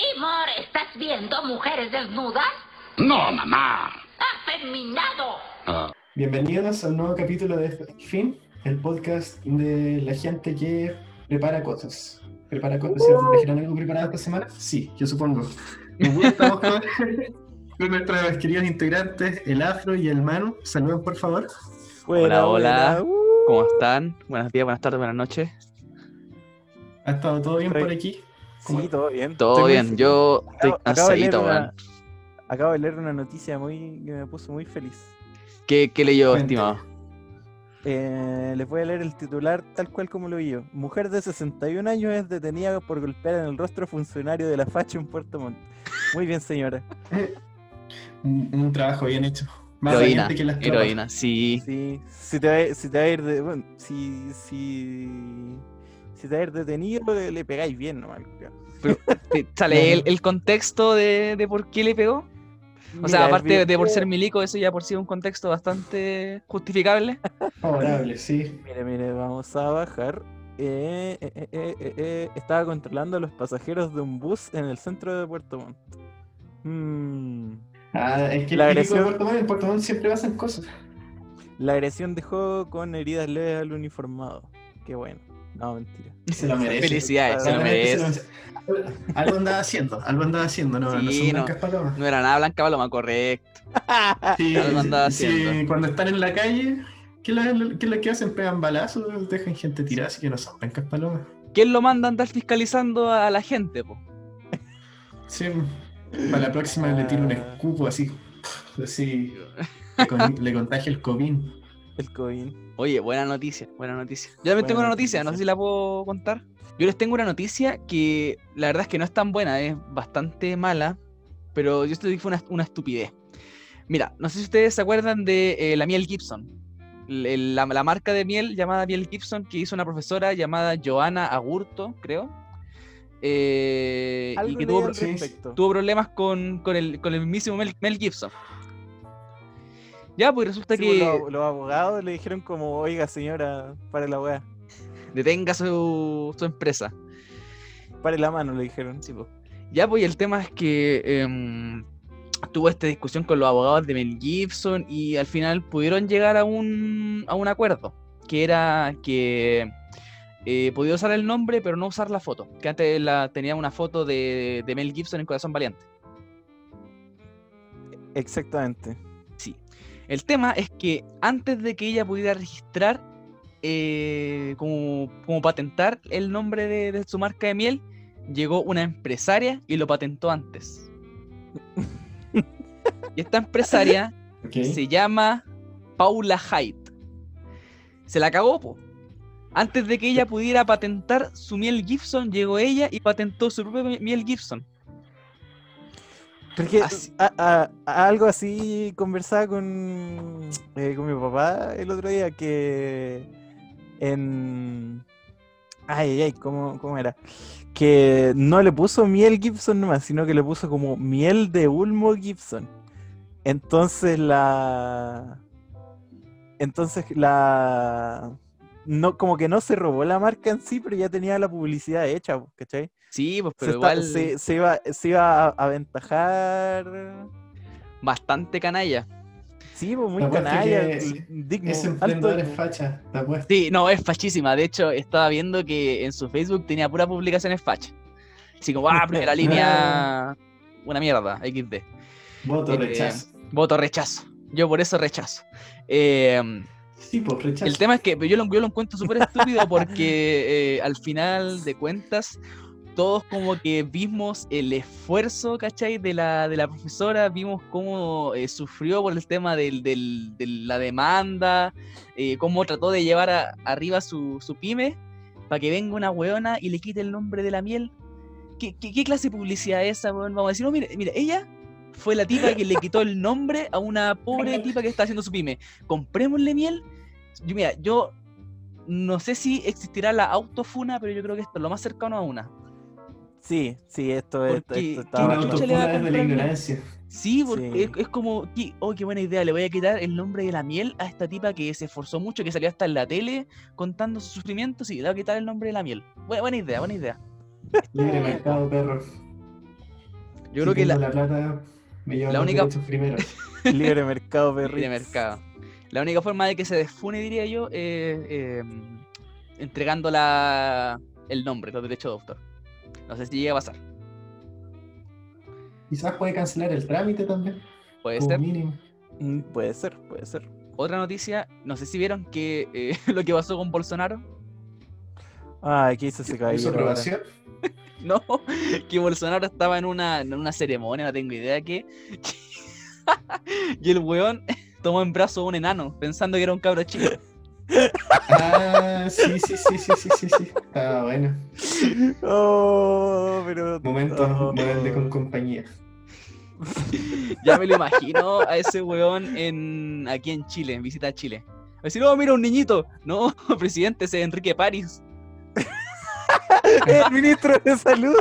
Seymour, ¿estás viendo mujeres desnudas? No, mamá. ¡Afeminado! Ah, Bienvenidos al nuevo capítulo de Fin, el podcast de la gente que prepara cosas. ¿Prepara cosas? ¿Trajeron algo preparado esta semana? Sí, yo supongo. Estamos con, con nuestros queridos integrantes, el Afro y el Manu. Saluden, por favor. Hola, hola. Uh, ¿Cómo están? Buenos días, buenas tardes, buenas noches. ¿Ha estado todo bien Estoy- por aquí? ¿Cómo- Sí, todo bien. Todo Estoy bien, yo estoy Acabo- acabo de leer cansadito, una- weón. Acabo de leer una noticia muy que me puso muy feliz. ¿Qué, qué leyó, Cuente. estimado? Eh, les voy a leer el titular tal cual como lo vi yo. Mujer de 61 años es detenida por golpear en el rostro a funcionario de la facha en Puerto Montt. Muy bien, señora. Un, un trabajo bien hecho. Más Heroína, que las heroína, sí. Sí, si te va, si te va a ir de, bueno, si, si, si te ir detenido, le, le pegáis bien nomás. Te- ¿Sale el, el contexto de, de por qué le pegó? O sea, Mira, aparte de por ser milico, eso ya por sí es un contexto bastante justificable. Favorable, sí. Mire, mire, vamos a bajar. Eh, eh, eh, eh, eh, eh, estaba controlando a los pasajeros de un bus en el centro de Puerto Montt. Mm, Ah, es que La el típico de agresión- Puerto Montt, en Puerto Montt siempre pasan cosas. La agresión dejó con heridas leves al uniformado. Qué bueno. No, mentira. Se lo merece. Felicidades, se lo merece. se lo merece. Algo andaba haciendo, algo andaba haciendo, no, no Sí, son no. blancas palomas. No era nada blanca paloma, correcto. Sí, Algo andaba sí, haciendo. cuando están en la calle, ¿qué es lo que hacen? Pegan balazos, dejan gente tirada, así que no son blancas palomas. ¿Quién lo manda a andar fiscalizando a la gente, po? Sí, para la próxima le tiro un Ah. escupo así, así, le, con- le contagia el COVID. El COVID. Oye, buena noticia, buena noticia. Yo también Buena tengo una noticia, no sé si la puedo contar. Yo les tengo una noticia que la verdad es que no es tan buena, es bastante mala, pero yo esto dije fue una, una estupidez. Mira, no sé si ustedes se acuerdan de eh, la miel Gibson. La, la marca de miel llamada miel Gibson que hizo una profesora llamada Joana Agurto, creo. eh, y que tuvo, problemas con, con el, con el mismísimo Mel, Mel Gibson. Ya, pues resulta Sí, pues, que los, los abogados le dijeron como, oiga señora, pare la weá. detenga su, su empresa. Pare la mano, le dijeron. Sí, po. Ya, pues el tema es que em, tuvo esta discusión con los abogados de Mel Gibson y al final pudieron llegar a un, a un acuerdo, que era que eh, podía usar el nombre pero no usar la foto, que antes la, tenía una foto de, de Mel Gibson en Corazón Valiente. Exactamente. El tema es que antes de que ella pudiera registrar, eh, como, como patentar el nombre de, de su marca de miel, llegó una empresaria y lo patentó antes. y esta empresaria se llama Paula Haidt. Se la cagó, po. Antes de que ella pudiera patentar su miel Gibson, llegó ella y patentó su propia mi- miel Gibson. Porque Así- a- a- a- algo así conversaba con, eh, con mi papá el otro día que en... Ay, ay, ay, ¿cómo, cómo era? Que no le puso miel Gibson nomás, sino que le puso como miel de Ulmo Gibson. Entonces la... Entonces la... No, como que no se robó la marca en sí, pero ya tenía la publicidad hecha, ¿cachai? Sí, pues, Se, pero está- igual se, se iba, se iba a aventajar bastante canalla. Sí, pues muy canalla, que digno, Ese alto emprendedor es facha, te. Sí, no, es fachísima. De hecho, estaba viendo que en su Facebook tenía puras publicaciones facha. Así como, ah, primera línea, una mierda, XD. Voto Eh, rechazo. Voto rechazo. Yo por eso rechazo. Eh, Sí, pues rechazo. el tema es que yo lo, yo lo encuentro súper estúpido porque eh, al final de cuentas todos como que vimos el esfuerzo, ¿cachai? De la, de la profesora, vimos cómo eh, sufrió por el tema del, del- de la demanda, eh, cómo trató de llevar a- arriba su, su pyme para que venga una weona y le quite el nombre de la miel. ¿Qué, qué, qué clase de publicidad es esa, weón? Vamos a decir, no, mire, mire, ella fue la tipa que le quitó el nombre a una pobre tipa que está haciendo su pyme. Comprémosle miel. Yo, mira, yo no sé si existirá la autofuna, pero yo creo que esto es lo más cercano a una. Sí, sí, esto, es- Porque, esto ¿qué estaba Una chucha bastante- le va a autofuna desde la ignorancia. Sí, porque Sí. Es, es como, ¿qué- oh, qué buena idea, le voy a quitar el nombre de la miel a esta tipa que se esforzó mucho, que salió hasta en la tele contando sus sufrimientos y le voy a quitar el nombre de la miel. Buena, buena idea, buena idea. Libre mercado, perro. Yo Si creo que la, la plata me la única- primero. Libre mercado, de perrito. mercado. La única forma de que se desfune, diría yo, es eh, entregando la, el nombre, los derechos de autor. No sé si llega a pasar. Quizás puede cancelar el trámite también. Puede ser. mínimo. Mm, Puede ser, puede ser. Otra noticia, no sé si vieron que eh, lo que pasó con Bolsonaro. Ah, ¿qué hizo ahora? aprobación? No, que Bolsonaro estaba en una, en una ceremonia, no tengo idea qué. y el weón tomó en brazo a un enano, pensando que era un cabro chico. Ah, sí, sí, sí, sí, sí, sí, sí. Estaba bueno. Oh, pero. Momento oh. rebelde con compañía. Ya me lo imagino a ese weón en, aquí en Chile, en visita a Chile. A decir, oh, mira un niñito. No, presidente, ese es Enrique París. El ministro de salud.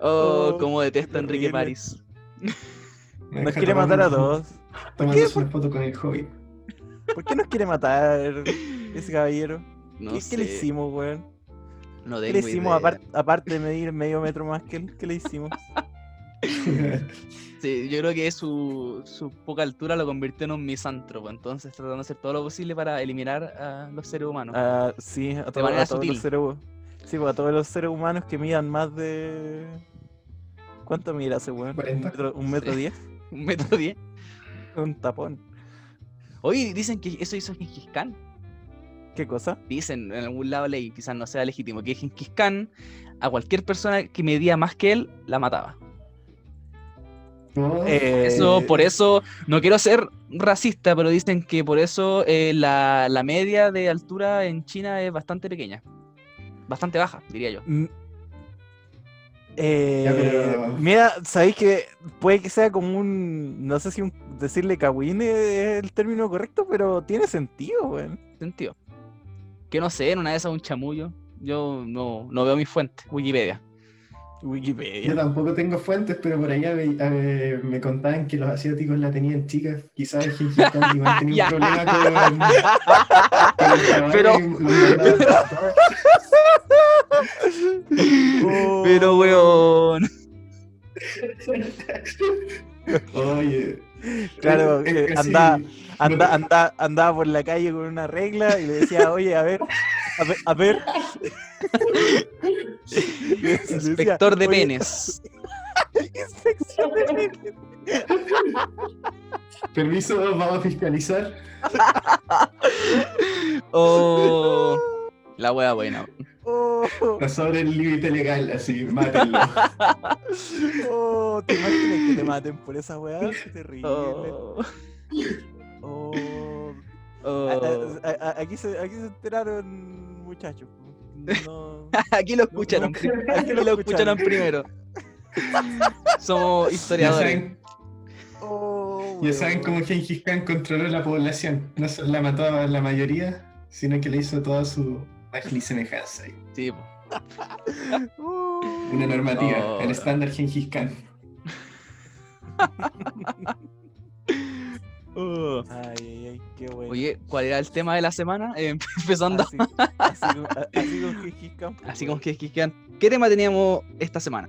Oh, Oh, cómo detesto qué a Enrique. París. Nos quiere matar a todos. Tomándose una foto con el hobby. ¿Por qué nos quiere matar ese caballero? No ¿Qué, sé. qué le hicimos, weón? No ¿Qué le hicimos aparte de medir medio metro más que él? ¿Qué le hicimos? Sí, yo creo que su, su poca altura lo convirtió en un misántropo, entonces tratando de hacer todo lo posible para eliminar a los seres humanos. Ah, sí, a, todo- manera a todos sutil. los seres Sí, pues, a todos los seres humanos que midan más de. ¿Cuánto mira ese weón? ¿Un 40. metro, un metro Sí. diez? Un metro diez. Un tapón. Oye, dicen que eso hizo Gengis Khan. ¿Qué cosa? Dicen en algún lado leí, quizás no sea legítimo, que Gengis Khan a cualquier persona que medía más que él, la mataba. No, Eh, Eso, por eso, no quiero ser racista, pero dicen que por eso eh, la, la media de altura en China es bastante pequeña. Bastante baja, diría yo. Eh, pero- Mira, sabéis que puede que sea como un. No sé si un, decirle cagüín es el término correcto, pero tiene sentido, weón. Sentido. Que no sé, en una de esas un chamullo. Yo no, no veo mi fuente, Wikipedia. Yo Wikipedia. tampoco tengo fuentes, pero por allá me, eh, me contaban que los asiáticos la tenían chica. Quizás el igual tenía un problema con, con el caballo Pero- Oh, Pero, weón. Oye. Claro, es que casi- anda- no Anda, te- anda, andaba por la calle con una regla y le decía, oye, a ver, a ver, a ver. Y le decía, Inspector de "Oye, penes. inspección de penes". Permiso, vamos a fiscalizar. Oh, la wea buena. Oh, Está sobre el límite legal, así, mátenlo. oh, ¿te imaginas que te maten por esa weá? Qué terrible. Oh, Oh. oh. A- a- a- aquí, se, aquí se enteraron, muchachos. No. Aquí lo escucharon. no. Aquí lo escucharon primero. Somos Ya historiadores. saben, Oh, ya saben cómo Gengis Khan controló la población. No solo la mató a la mayoría, sino que le hizo toda su imagen y semejanza. Sí, po. Una normativa, Oh. el estándar Gengis Khan. Oh. Ay, ay, ay, qué bueno. Oye, ¿cuál era el tema de la semana? Eh, empezando así, así, pues, como que, quedan. ¿Qué tema teníamos esta semana?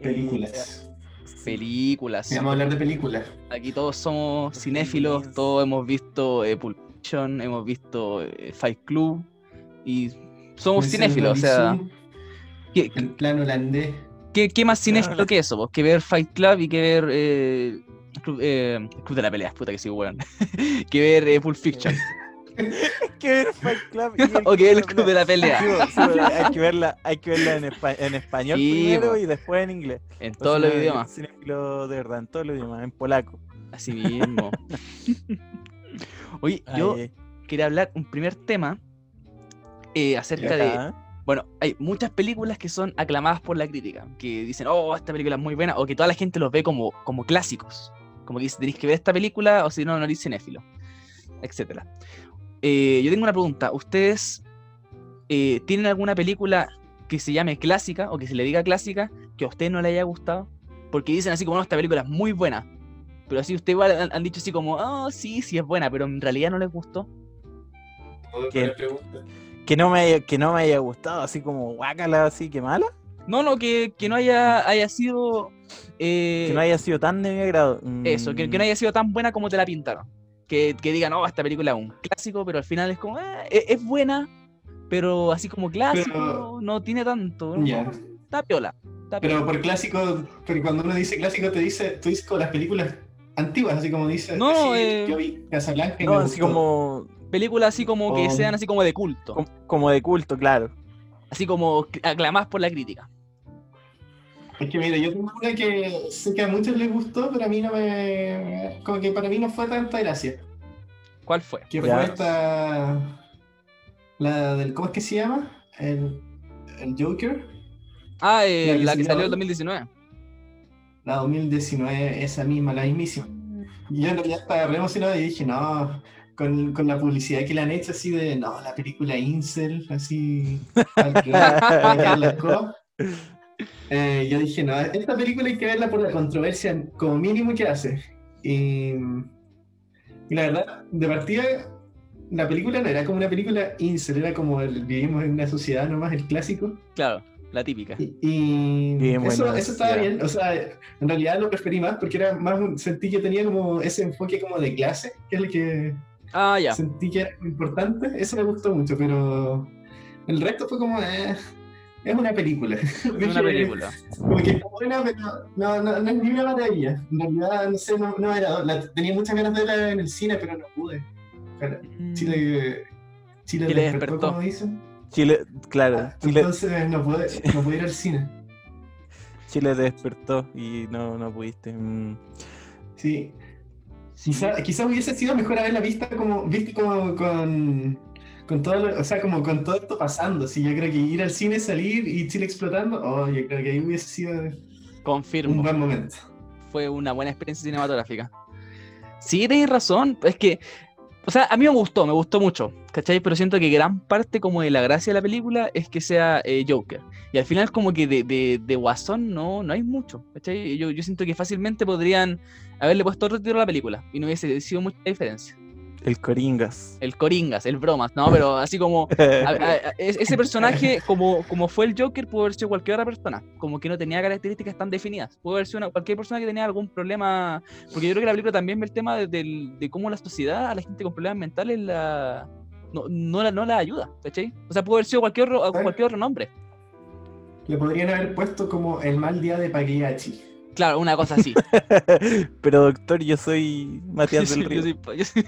Películas. Eh. Películas. Vamos a hablar de películas. Aquí todos somos Los cinéfilos, todos hemos visto eh, Pulp Fiction, hemos visto eh, Fight Club y somos Mención cinéfilos, o sea, ¿qué, El plan holandés. qué, qué más cinéfilo que eso? vos? Que ver Fight Club y que ver eh, Club, eh, Club de la Pelea, puta que sí, weón. que ver eh, Pulp Fiction que ver Fight Club y o que ver el Club de la Pelea. Sí, sí, hay que verla, hay que verla en, espa- en español Sí, primero y después en inglés. En O todos sea, los idiomas, cinéfilo de verdad, en todos los idiomas, en polaco. así mismo. Oye, yo Ay, quería hablar un primer tema eh, acerca de. Bueno, hay muchas películas que son aclamadas por la crítica, que dicen, oh, esta película es muy buena, o que toda la gente los ve como, como clásicos. Como que dice, tenéis que ver esta película, o si no, no eres cinéfilo, etc. yo tengo una pregunta. ¿Ustedes eh, tienen alguna película que se llame clásica, o que se le diga clásica, que a usted no le haya gustado? Porque dicen así como, no, esta película es muy buena. Pero así ustedes igual han, han dicho así como, oh, sí, sí es buena, pero en realidad no les gustó. No me haya, que no me haya gustado, así como guácala, así que mala. No, no, que, que no haya, haya sido. eh, Que no haya sido tan de mi agrado. Eso, que, que no Mm, haya sido tan buena como te la pintaron. Que, que digan, oh, esta película es un clásico, pero al final es como, eh, es, es buena, pero así como clásico, Pero- no tiene tanto. ¿no? Está piola. está Pero piola. por clásico, porque cuando uno dice clásico, te dice, tú dices como las películas antiguas, así como dice. No, sí, eh, yo vi Casablanca No, así gustó. como, Películas así como que sean así como de culto, como, como de culto, claro. así como aclamadas por la crítica. Es que mira, yo tengo una que sé que a muchos les gustó, pero a mí no me. Como que para mí no fue tanta gracia. ¿Cuál fue? Que fue esta. La del. ¿Cómo es que se llama? El, el Joker. Ah, eh, La que la que salió en ahora. 2019. La 2019, esa misma, la mismísima. Y yo en realidad estaba re emocionado y dije, no, con, con la publicidad que le han hecho así de, no, la película Incel, así, al. Eh, yo dije, no, esta película hay que verla por la controversia como mínimo que hace. Y, y la verdad, de partida, la película no era como una película Incel, era como el, vivimos en una sociedad nomás, el clásico. Claro, la típica. Y, y eso, eso estaba bien, o sea, en realidad lo preferí más porque era más, sentí que tenía como ese enfoque como de clase, que es el que Ah, ya. sentí que era importante, eso me gustó mucho, pero el resto fue como, eh, es una película. Es una película. Como que está buena, pero no, no, no es ni una maravilla. En realidad, no sé, no, no era, la- tenía muchas ganas de verla en el cine, pero no pude. Mm. Chile, Chile, Chile despertó, despertó. como dicen. Chile, claro, Ah, Chile, Entonces no pude, no pude ir al cine. Chile te despertó y no, no pudiste. mm. Sí. Quizá, quizá hubiese sido mejor haberla vista como, viste como con, con todo, lo- o sea, como con todo esto pasando. Sí, yo creo que ir al cine, salir y Chile explotando, oh, yo creo que ahí hubiese sido un Confirmo. buen momento. Fue una buena experiencia cinematográfica. Sí, tenés razón. Es que, o sea, a mí me gustó, me gustó mucho, ¿cachai? Pero siento que gran parte como de la gracia de la película es que sea eh, Joker. Y al final como que de, de, de Guasón no, no hay mucho, ¿cachai? Yo, yo siento que fácilmente podrían haberle puesto otro tiro a la película y no hubiese sido mucha diferencia. El Coringas. El Coringas, el Bromas, ¿no? Pero así como... a- a- a- es- ese personaje, como, como fue el Joker, pudo haber sido cualquier otra persona. Como que no tenía características tan definidas. Pudo haber sido una- cualquier persona que tenía algún problema. Porque yo creo que la película también ve el tema de, de cómo la sociedad a la gente con problemas mentales la, no, no, la, no la ayuda. ¿Cachai? O sea, pudo haber sido cualquier otro, cualquier otro nombre. Le podrían haber puesto como el mal día de Pagliacci. Claro, una cosa así. Pero doctor, yo soy Matías Sí, del yo Río. soy- yo soy-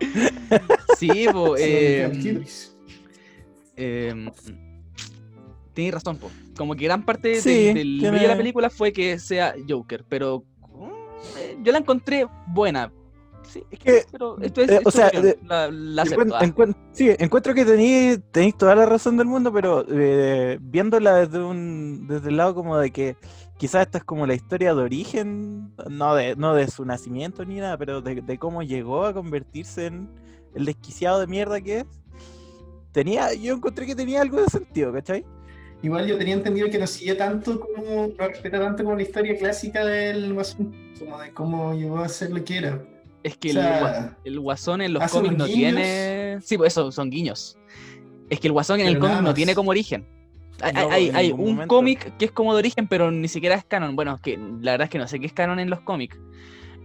sí, po, eh, eh, Tienes razón, po. Como que gran parte del- Sí, de la película fue que sea Joker, pero eh, yo la encontré buena. Sí, Es que, pero esto es, eh, o sea, la, la ah. encuent- sí, encuentro que tenéis tenéis toda la razón del mundo, pero eh, viéndola desde un desde el lado como de que quizás esta es como la historia de origen, no de, no de su nacimiento ni nada, pero de, de cómo llegó a convertirse en el desquiciado de mierda que es. Tenía, yo encontré que tenía algo de sentido, ¿cachai? Igual yo tenía entendido que no sigue tanto como, no respeta tanto como la historia clásica del Guasón, como de cómo llegó a ser lo que era. Es que o el, sea, gua- el guasón en los cómics no guiños. tiene. Sí, pues eso, son guiños. Es que el guasón en el cómic no tiene como origen. Hay, No, un cómic que es como de origen, pero ni siquiera es canon. Bueno, que la verdad es que no sé qué es canon en los cómics.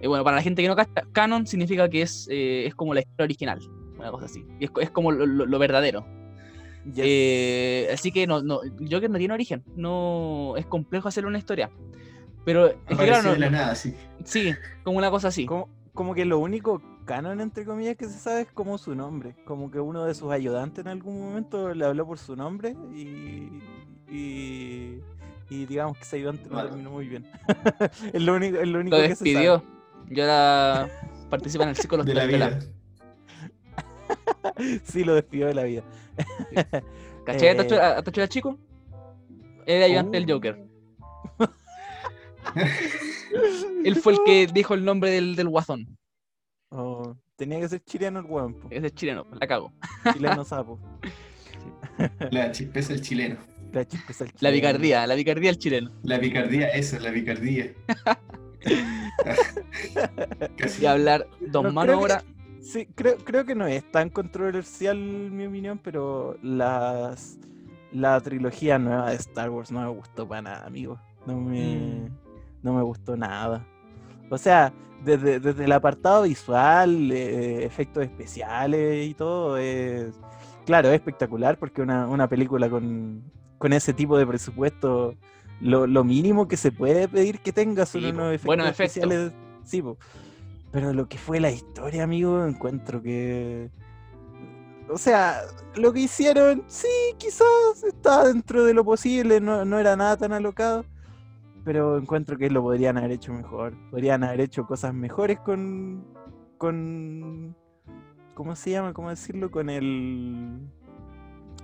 Eh, bueno, para la gente que no cacha, canon significa que es, eh, es como la historia original, una cosa así. Y es, es como lo, lo- lo verdadero. Yes. Eh, así que no, no, Joker no tiene origen. No es complejo hacer una historia. Pero es que claro, no- de la nada, sí. sí, como una cosa así. Como que lo único canon, entre comillas, que se sabe es como su nombre. Como que uno de sus ayudantes en algún momento le habló por su nombre y. y, y digamos que ese ayudante no Vale. terminó muy bien. es lo único, es lo único Lo que se despidió. sabe. Y ahora participa en el ciclo De la vida. Sí, lo despidió de la vida. ¿Cachai? Eh, ¿A Tachuela- Chico? Era ayudante del Oh. Joker. Él fue el que dijo el nombre del, del guasón. Oh, tenía que ser chileno el weón, po. Ese es chileno, la cago. chileno sapo. La chispeza del chileno. La chispa es el La chileno. picardía, la picardía del chileno. La picardía, eso, la picardía. Casi. Y hablar dos No, que- ahora. Sí, creo, creo que no es tan controversial mi opinión, pero las la trilogía nueva de Star Wars no me gustó para nada, amigo. No me, Mm. No me gustó nada. O sea, desde, desde el apartado visual, eh, efectos especiales y todo, es, claro, es espectacular porque una, una película con, con ese tipo de presupuesto, lo, lo mínimo que se puede pedir que tenga son Sí, unos efectos especiales. Sí, po. Pero lo que fue la historia, amigo, encuentro que... O sea, lo que hicieron, sí, quizás está dentro de lo posible, no, no era nada tan alocado, pero encuentro que lo podrían haber hecho mejor. Podrían haber hecho cosas mejores con... con ¿Cómo se llama? ¿Cómo decirlo? Con el...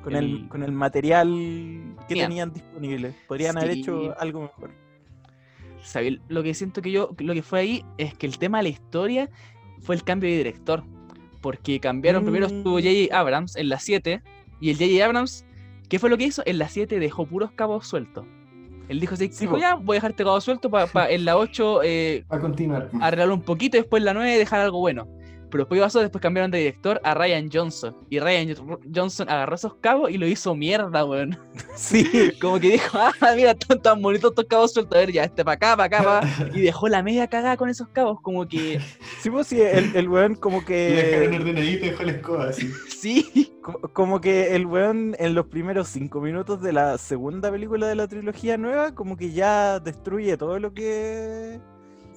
Con el, El- con el material que tenían disponible. Podrían haber hecho algo mejor. ¿Sabes? Lo que siento que yo, lo que fue ahí es que el tema de la historia fue el cambio de director. Porque cambiaron, primero estuvo Mm. J.J. Abrams en la 7, y el J.J. Abrams, ¿qué fue lo que hizo? En la 7 dejó puros cabos sueltos. Él dijo Sí, dijo, po. ya, voy a dejarte cabos sueltos para en la 8 eh, A continuar. arreglarlo un poquito y después en la 9 dejar algo bueno. Pero después después cambiaron de director a Ryan Johnson. Y Ryan Johnson agarró esos cabos y lo hizo mierda, weón. Sí, Como que dijo, ah, mira, están tan bonitos estos cabos sueltos. A ver, ya, este para acá, para acá, pa'". Y dejó la media cagada con esos cabos. Como que, sí, pues sí, el, el weón como Y dejaron que... ordenadito y dejó la escoba así. sí. co- Como que el weón en los primeros cinco minutos de la segunda película de la trilogía nueva, como que ya destruye todo lo que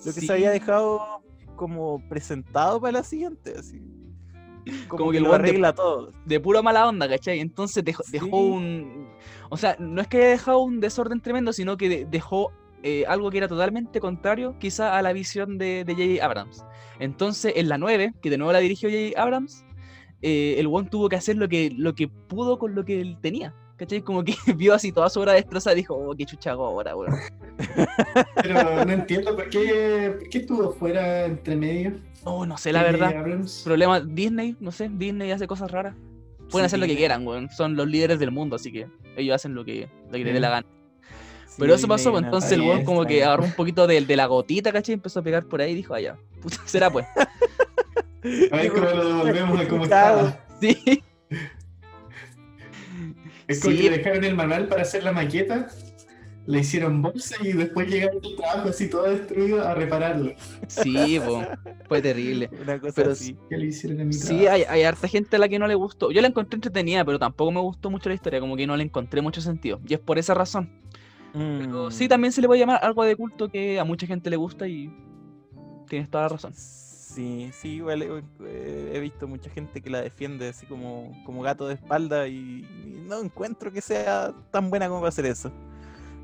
lo que sí. se había dejado como presentado para la siguiente, así. Como, Como que, que lo weón de- arregla todo. de pura mala onda, ¿cachai? Entonces dejó, dejó un. O sea, no es que haya dejado un desorden tremendo, sino que de- dejó eh, algo que era totalmente contrario, quizá a la visión de de J.J. Abrams. Entonces, en la 9, que de nuevo la dirigió J.J. Abrams, eh, el one tuvo que hacer lo que, lo que pudo con lo que él tenía. ¿Cachai? Como que vio así toda su obra destrozada y dijo, oh, qué chucha hago ahora, weón. Pero no entiendo por qué, por qué estuvo fuera entre medio. Oh, no sé, la verdad. Abrams. Problema, Disney, no sé, Disney hace cosas raras. Pueden hacer lo que quieran, weón. Son los líderes del mundo, así que ellos hacen lo que, lo que les dé la gana. Pero Sí, eso pasó, pues, entonces el weón como que agarró un poquito de, de la gotita, ¿cachai? Empezó a pegar por ahí y dijo, ah, ya, puta, será pues. A ver cómo lo devolvemos a cómo estaba. Sí, Es como Sí. que dejaron el manual para hacer la maqueta, le hicieron bolsa y después llegaron el trabajo así todo destruido a repararlo. sí, po, fue terrible. Una cosa Pero así. ¿Qué le hicieron a mi Sí, hay, hay harta gente a la que no le gustó. Yo la encontré entretenida, pero tampoco me gustó mucho la historia, como que no le encontré mucho sentido. Y es por esa razón. Pero Mm. sí, también se le puede llamar algo de culto que a mucha gente le gusta y tienes toda la razón. Sí, sí, igual eh, eh, he visto mucha gente que la defiende así como, como gato de espalda y, y no encuentro que sea tan buena como para hacer eso.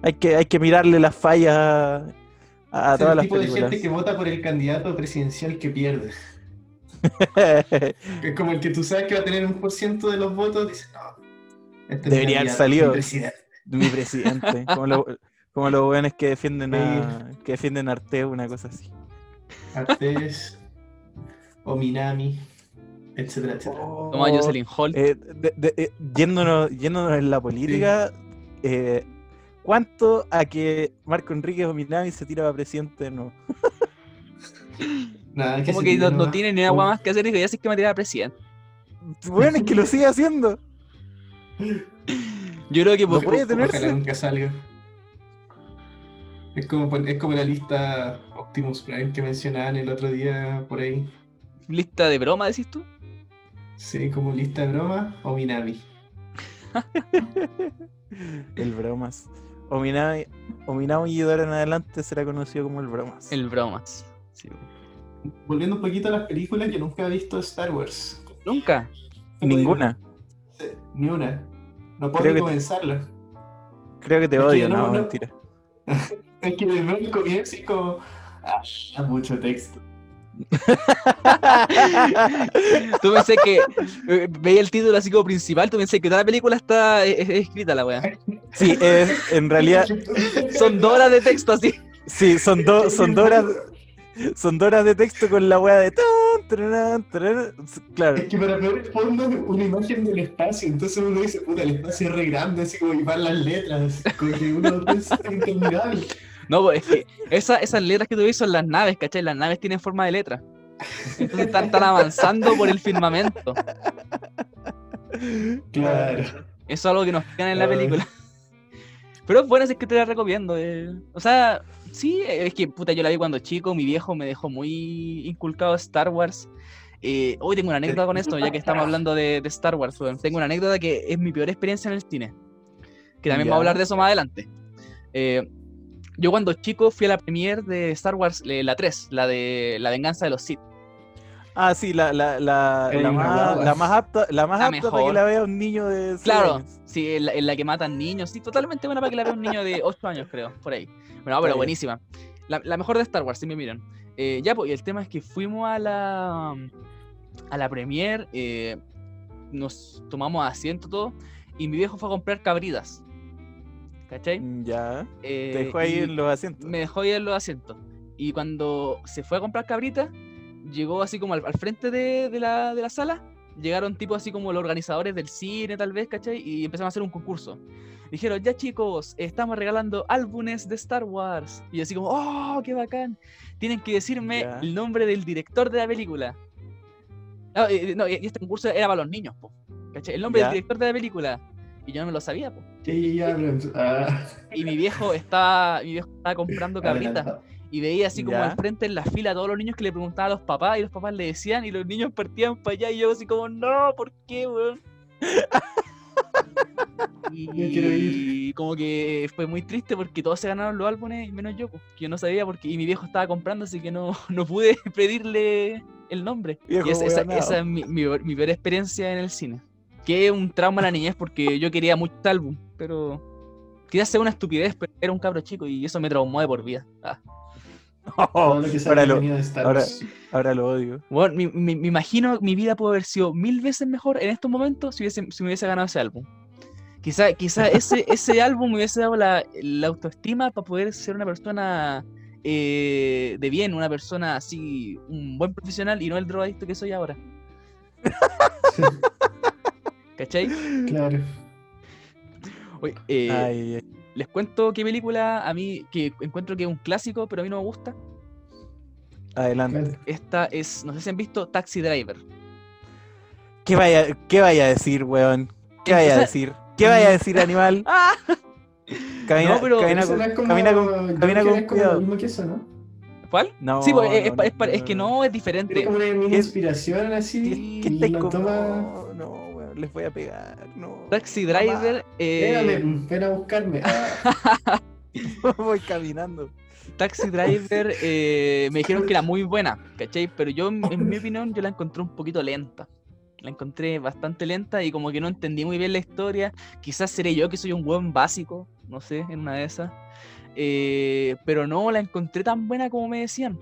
Hay que, hay que mirarle las fallas a, a Es todas el las tipo de gente que vota por el candidato presidencial que pierde. Es como el que tú sabes que va a tener un por ciento de los votos, dice, no. este Debería haber salido. mi presidente". Mi presidente, como, lo- como los buenos que defienden a, que defienden a Arteo, una cosa así. Artés, o Minami, etcétera, etcétera. Toma Oh, Jocelyn Hall. eh, de- de- eh, yéndonos, yéndonos en la política, eh, ¿cuánto a que Marco Enrique o Minami se tira para presidente? No. Nada, como se que no, tiene ni agua más que hacer y dijo, ya sé que me tiraba a presidente. Bueno, es que lo sigue haciendo. Yo creo que No puede Ojalá tenerse. nunca salga. Es como, es como la lista Optimus Prime que mencionaban el otro día por ahí. lista de broma, decís tú. Sí, como lista de broma o Minami. El bromas. Ominami, Ominami y ahora en adelante será conocido como el bromas. El bromas. Sí. Volviendo un poquito a las películas, yo nunca he visto Star Wars. Nunca. Ninguna. Sí, Ni una. No puedo Creo ni que- comenzarla. Creo que te Es que odio, no, no, no. mentira. Es que de nuevo el comienzo y como. Ah, mucho texto. tú pensé que eh, veía el título así como principal, tú pensé que toda la película está eh, escrita la weá. Sí, es, en realidad, Son dos horas de texto así. sí, son dos, son dos horas, son dos horas de texto con la wea de tan. Claro. Es que para peor el fondo es una imagen del espacio, entonces uno dice, puta, el espacio es re grande, así como y van las letras, como que uno es interminable. No, pues es que esa- esas letras que tú ves son las naves, ¿cachai? Las naves tienen forma de letra. Entonces están, están avanzando por el firmamento. Claro. Eso es algo que nos queda en la película. Pero es bueno, así que te la recomiendo. eh. O sea, sí, es que puta, yo la vi cuando chico, mi viejo me dejó muy inculcado Star Wars. Eh, hoy tengo una anécdota con esto, ya que estamos hablando de, de Star Wars. Tengo una anécdota que es mi peor experiencia en el cine. Que también Ya. vamos a hablar de eso más adelante. Eh, yo cuando chico fui a la premiere de Star Wars, eh, la 3, la de La venganza de los Sith. Ah, sí, la, la, la, la, más, la más apta, la más La apta para que mejor. la vea un niño de Claro, años. sí, en la, en la que matan niños, sí, totalmente buena para que la vea un niño de 8 años, creo, por ahí. Bueno, pero buenísima. La, la mejor de Star Wars, si me miran. Eh, ya, pues, y el tema es que fuimos a la a la premiere, eh, nos tomamos asiento todo, y mi viejo fue a comprar cabritas. ¿Cachai? Mm, Ya. Eh, Te dejó ahí en los asientos. Me dejó ahí en los asientos. Y cuando se fue a comprar cabritas, llegó así como al, al frente de, de la, de la sala. Llegaron tipo así como los organizadores del cine, tal vez, ¿cachai? Y empezaron a hacer un concurso. Dijeron, ya chicos, estamos regalando álbumes de Star Wars. Y yo así como, ¡oh, qué bacán! Tienen que decirme el nombre del director de la película. Ah, eh, no, y y este concurso era para los niños, po, ¿cachai? El nombre del director de la película. Y yo no me lo sabía, po. Ah, Y mi viejo estaba, mi viejo estaba comprando cabritas. Y veía así como Ya. al frente en la fila a todos los niños que le preguntaban a los papás y los papás le decían y los niños partían para allá y yo así como, no, ¿por qué, weón? y como que fue muy triste porque todos se ganaron los álbumes y menos yo, pues, que yo no sabía porque y mi viejo estaba comprando así que no, no pude pedirle el nombre. Viejo y esa, esa es mi, mi, mi peor experiencia en el cine. Que un trauma en la niñez porque yo quería mucho este álbum, pero quizás sea una estupidez, pero era un cabro chico y eso me traumó de por vida. Ah. Lo ahora, lo, ahora- ahora odio. Bueno, me, me- me imagino que mi vida puede haber sido mil veces mejor en estos momentos si, hubiese, si me hubiese ganado ese álbum. Quizá, quizá ese, ese álbum me hubiese dado la, la autoestima para poder ser una persona eh, de bien, una persona así, un buen profesional y no el drogadicto que soy ahora. ¿Cachai? Claro. Oye, eh, Ay, ay. les cuento qué película a mí que encuentro que es un clásico, pero a mí no me gusta. Adelante. Esta es, no sé si han visto Taxi Driver. ¿Qué vaya, ¿Qué vaya a decir, weón? ¿Qué vaya a decir? ¿Qué vaya a decir, animal? ¡Ah! Camina, No, pero- camina con, es como- camina con- camina con es cuidado. lo mismo que eso, ¿no? ¿Cuál? No, sí, pues, es, no, es es que no. es diferente. como una ¿Qué- inspiración así. Sí, ¿Qué y lo toma. No, les voy a pegar. No. Taxi. Driver, eh, Ven, ven a buscarme. Ah, voy caminando. Taxi Driver, eh, me dijeron que era muy buena, ¿cachai? Pero yo, en en mi opinión, yo la encontré un poquito lenta. La encontré bastante lenta y como que no entendí muy bien la historia. Quizás seré yo que soy un buen básico, no sé, en una de esas. Eh, pero no la encontré tan buena como me decían.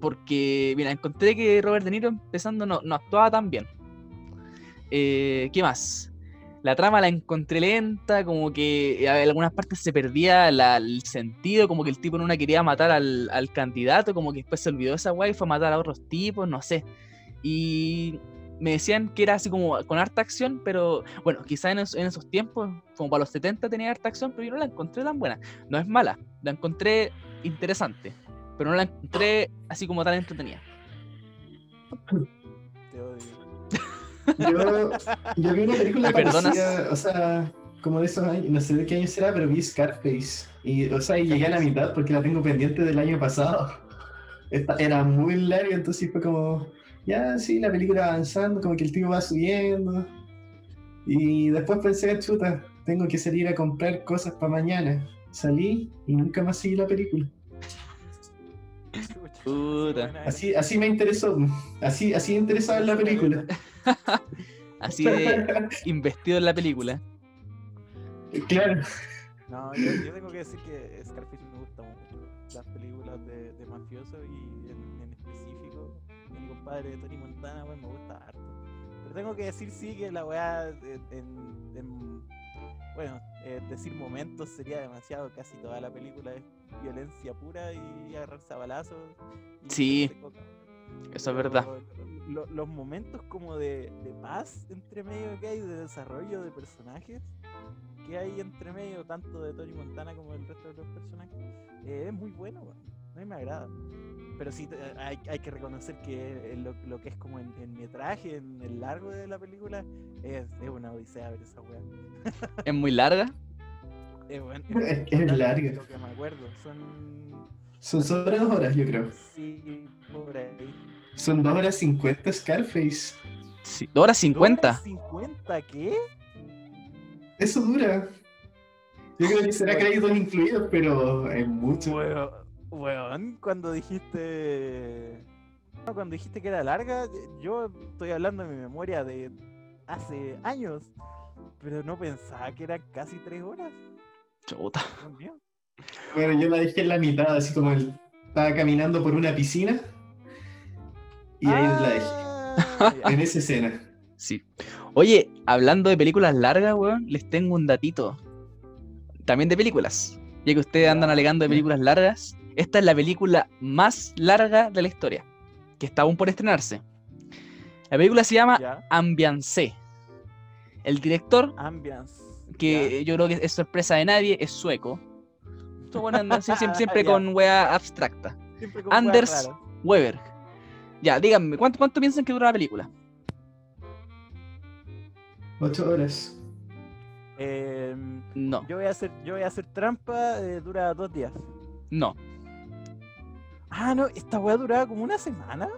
Porque, mira, encontré que Robert De Niro empezando no, no actuaba tan bien. Eh, ¿Qué más? La trama la encontré lenta, como que en algunas partes se perdía la- el sentido, como que el tipo en una quería matar al, candidato, como que después se olvidó esa guay fue a matar a otros tipos, no sé. Y me decían que era así como con harta acción, pero bueno, quizás en, es- en esos tiempos, como para los 70 tenía harta acción, pero yo no la encontré tan buena. No es mala, la encontré interesante, pero no la encontré así como tan entretenida. Yo, yo vi una película parecida, o sea, como de esos años, no sé de qué año será, pero vi Scarface. Y, o sea, y llegué a la mitad porque la tengo pendiente del año pasado. Esta- era muy larga, entonces fue como, ya, sí, la película avanzando, como que el tipo va subiendo. Y después pensé, chuta, tengo que salir a comprar cosas para mañana. Salí y nunca más seguí la película. Eh. Así, así me interesó, así, así interesado en la película. Así de investido en la película. Claro. No, yo, yo tengo que decir que Scarface me gusta mucho. Las películas de, de mafioso y en, en específico, mi compadre Tony Montana, weón, me gusta harto. Pero tengo que decir sí que la weá en, en- bueno, eh, decir momentos sería demasiado, casi toda la película es violencia pura y agarrarse a balazos. y Sí, coca. Eso es verdad. Lo- los momentos como de, de paz entre medio que hay, de desarrollo de personajes que hay entre medio, tanto de Tony Montana como del resto de los personajes, eh, es muy bueno, weón. a mí me agrada. Pero sí, hay, hay que reconocer que lo, lo que es como en, en metraje, en el largo de la película, es, es una odisea ver esa weá. Es muy larga. Es, bueno, Es es larga. Lo que me acuerdo, son. Son sobre dos horas, yo creo. Sí, por ahí. Son dos horas cincuenta Scarface. Sí. ¿Dos horas 50? ¿50 qué? Eso dura. Yo creo que será créditos incluidos, pero es mucho. Weón, weón, cuando dijiste. Cuando dijiste que era larga, yo estoy hablando de mi memoria de hace años. Pero no pensaba que eran casi tres horas. Chuta. Dios mío. Bueno, yo la dejé en la mitad, así como él estaba caminando por una piscina. Y ahí la dejé. Ah, ya. En esa escena. Sí. Oye, hablando de películas largas, weón, les tengo un datito. También de películas. Ya que ustedes andan alegando de películas largas, esta es la película más larga de la historia, que está aún por estrenarse. La película se llama. Ambiance. El director, Ambiance. que yo creo que es sorpresa de nadie, es sueco. Estos andan siempre, con wea abstracta. Siempre con weas Anders. Weber. Ya, díganme, ¿cuánto, cuánto piensan que dura la película? Ocho horas. Em, No, yo voy a hacer, yo voy a hacer trampa, eh, dura dos días. no, Ah, no, esta weá duraba como una semana.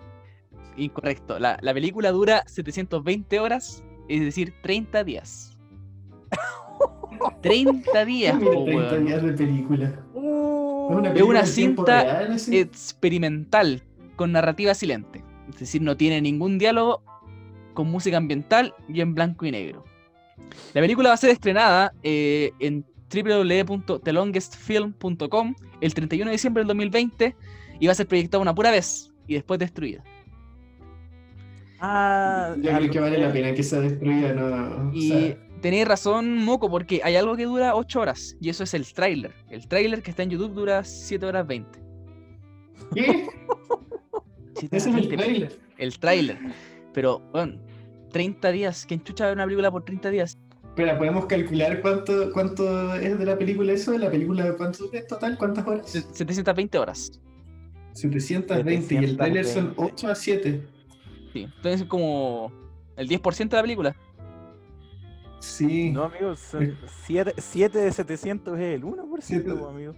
incorrecto. La, la película dura 720 horas, es decir, 30 días. 30 días, Mira, po, 30 weón. días de película. Es Uh, una, Es una cinta real, experimental con narrativa silente. Es decir, no tiene ningún diálogo con música ambiental y en blanco y negro. La película va a ser estrenada eh, en www.thelongestfilm.com el 31 de diciembre del 2020 y va a ser proyectada una pura vez y después destruida. Ah, Yo creo que vale la pena que sea destruida, ¿no? O Y sea, tenéis razón, Moco, porque hay algo que dura 8 horas y eso es el tráiler. El tráiler que está en YouTube dura 7 horas 20. ¿Qué? 7 Ese es el 20, trailer. el tráiler. Pero, bueno, 30 días. ¿Quién chucha ve una película por 30 días? Espera, ¿podemos calcular cuánto, cuánto es de la película eso? ¿De la película cuánto es total? ¿Cuántas horas? Se- 720 horas. 720 y el trailer son 8 a 7. Sí. Entonces es como el 10% de la película. Sí. No, amigo, son 7 de 700 es el 1%, Siete- po, amigo.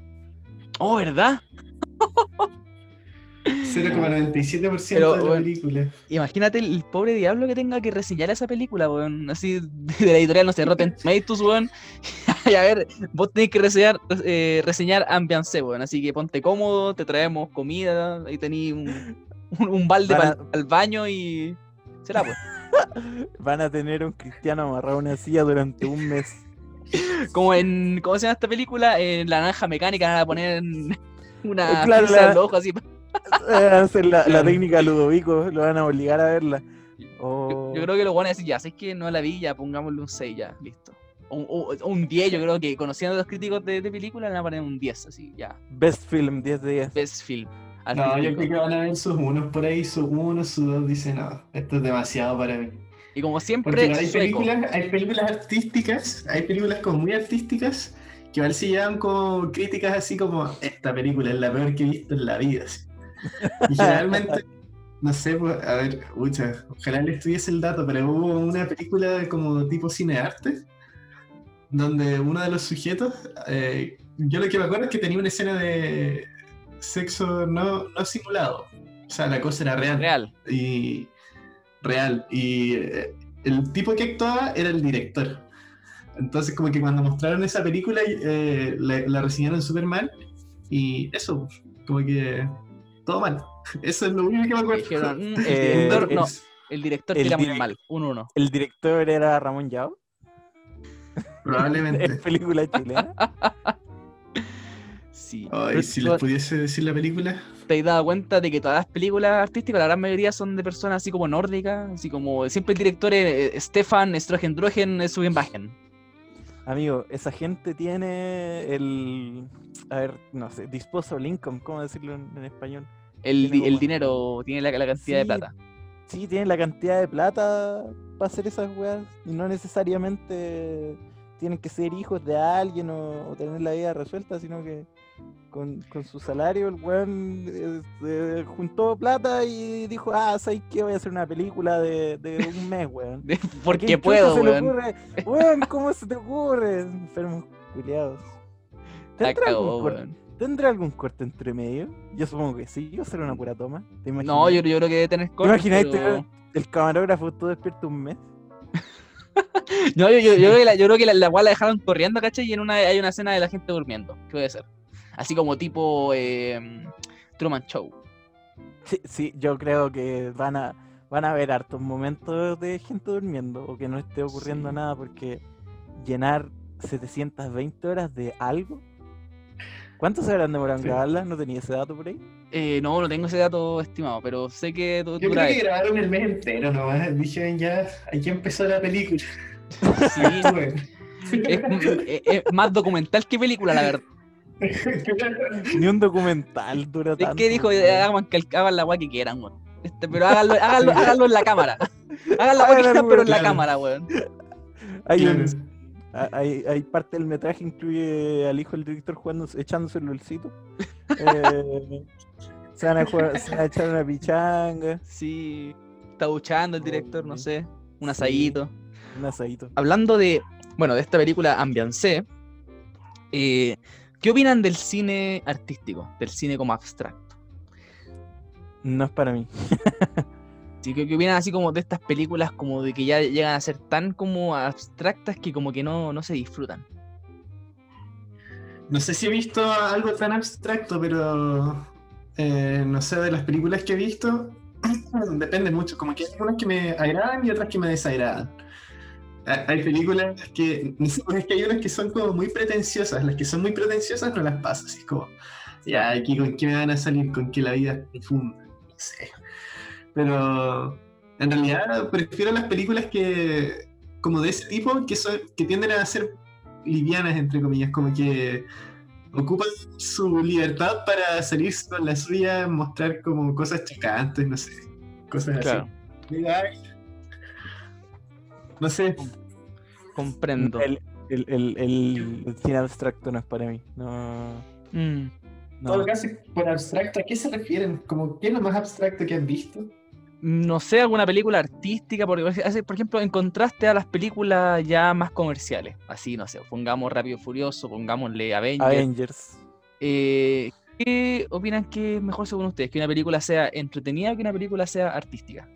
Oh, ¿verdad? 0,97% Pero, de la bueno. película. Imagínate el, pobre diablo que tenga que reseñar esa película, weón. Así de la editorial, no sé, Rotten Tomatoes, weón. y a ver, vos tenés que reseñar, eh, reseñar Ambiance, weón. Así que ponte cómodo, te traemos comida, ahí tení un, un, un balde para el baño y. Será, pues. Van a tener un cristiano amarrado a una silla durante un mes. Como en. ¿Cómo se llama esta película? En La Naranja Mecánica van a poner una Eh, claro, la- los ojos así. Hacer la, la Claro. técnica Ludovico, lo van a obligar a verla. Yo, O- yo creo que lo van a decir, ya, si es que no la vi, ya pongámosle un 6, ya, listo. O, o- o un 10, yo creo que conociendo a los críticos de, de película, le van a poner un 10, así, ya. Best Film 10 de 10. Best film. No, yo creo que van a ver sus unos por ahí, sus unos, sus dos, dicen, no, esto es demasiado para mí. Y como Porque siempre, no, hay películas, hay películas artísticas, hay películas como muy artísticas, que igual se llevan como críticas así como, esta película es la peor que he visto en la vida. así. Y generalmente, no sé, pues, a ver, mucha, ojalá le estuviese el dato, pero hubo una película como tipo cinearte, donde uno de los sujetos, eh, yo lo que me acuerdo es que tenía una escena de sexo no, no simulado. O sea, la cosa era real Real. y real. Y eh, el tipo que actuaba era el director. Entonces, como que cuando mostraron esa película, eh, la, la reseñaron súper mal. Y eso, como que todo mal. Eso es lo único que me acuerdo. Dijeron, mm, el Eh, director, no, Es- el director el tira muy mal, un 1. El director era Ramón Yao, Probablemente. en película chilena. Sí. Ay, si les pudiese decir la película. ¿Te has dado cuenta de que todas las películas artísticas, la gran mayoría son de personas así como nórdicas? Así como siempre el director es Stefan Strogendrogen Sugenbachen. Amigo, esa gente tiene el. A ver, no sé, disposable income, ¿cómo decirlo en, en español? El, Tiene di- el como- dinero, tiene la, la cantidad de plata. Sí, tienen la cantidad de plata para hacer esas weas. Y no necesariamente tienen que ser hijos de alguien o, o tener la vida resuelta, sino que con, con su salario, el weón eh, eh, juntó plata y dijo, ah, ¿sabes qué? Voy a hacer una película de, de un mes, weón. ¿A Porque puedo, weón. ocurre? Weón, ¿cómo se te ocurre? Enfermos culiados. ¿Tendrá algún, cagó, cor- weón. ¿Tendrá algún corte entre medio? Yo supongo que sí, yo será una pura toma. ¿Te No, yo, yo creo que debe tener cortes, imagináis pero- El camarógrafo estuvo despierto un mes. No, yo, yo, yo creo que la, yo creo que la, la la dejaron corriendo, ¿cachai? Y en una hay una escena de la gente durmiendo. ¿Qué puede ser? Así como tipo eh, Truman Show. Sí, sí, yo creo que van a van a haber hartos momentos de gente durmiendo o que no esté ocurriendo Sí. nada porque llenar 720 horas de algo. ¿Cuánto se habrán demorado en Sí. grabarla? ¿No tenía ese dato por ahí? Eh, no, no tengo ese dato estimado, pero sé que Yo creo que grabaron el mes entero nomás. Dijeron ya, hay que empezar la película. Sí, es- es más documental que película, la verdad. Ni un documental dura Es tanto. que dijo, hagan, hagan la weá que quieran, weón. Este, pero háganlo, háganlo, háganlo en la cámara. Hagan la weá que quieran, pero en la cámara, weón. Hay, un- hay, hay parte del metraje incluye al hijo del director jugando, echándose el lolcito. Eh, se, van a jugar- se van a echar una pichanga, Sí, está duchando el director, no sé, un Sí. asadito. un asadito. Hablando de, bueno, de esta película Ambiance, eh, ¿qué opinan del cine artístico, del cine como abstracto? No es para mí. Sí, ¿Qué, qué opinan así como de estas películas como de que ya llegan a ser tan como abstractas que como que no, no se disfrutan? No sé si he visto algo tan abstracto, pero eh, no sé, de las películas que he visto, depende mucho. Como que hay algunas que me agradan y otras que me desagradan. Ha- Hay películas que, no sé, es que hay unas que son como muy pretenciosas. Las que son muy pretenciosas no las paso. Así es como, ya, aquí con qué me van a salir, con que la vida es profunda. No sé. Pero en realidad prefiero las películas que, como de ese tipo, que, son, que tienden a ser livianas, entre comillas, como que ocupan su libertad para salirse con la suya, mostrar como cosas chocantes, no sé, cosas Claro. así. No sé, Comprendo. El, el, el, el- el cine abstracto no es para mí. No. Mm. no. todo caso, por abstracto, ¿a qué se refieren? Como, ¿Qué es lo más abstracto que han visto? no sé, alguna película artística, porque por ejemplo, en contraste a las películas ya más comerciales, así, no sé, pongamos Rápido Furioso, pongámosle Avengers. Avengers. eh, ¿Qué opinan que es mejor según ustedes? ¿Que una película sea entretenida o que una película sea artística?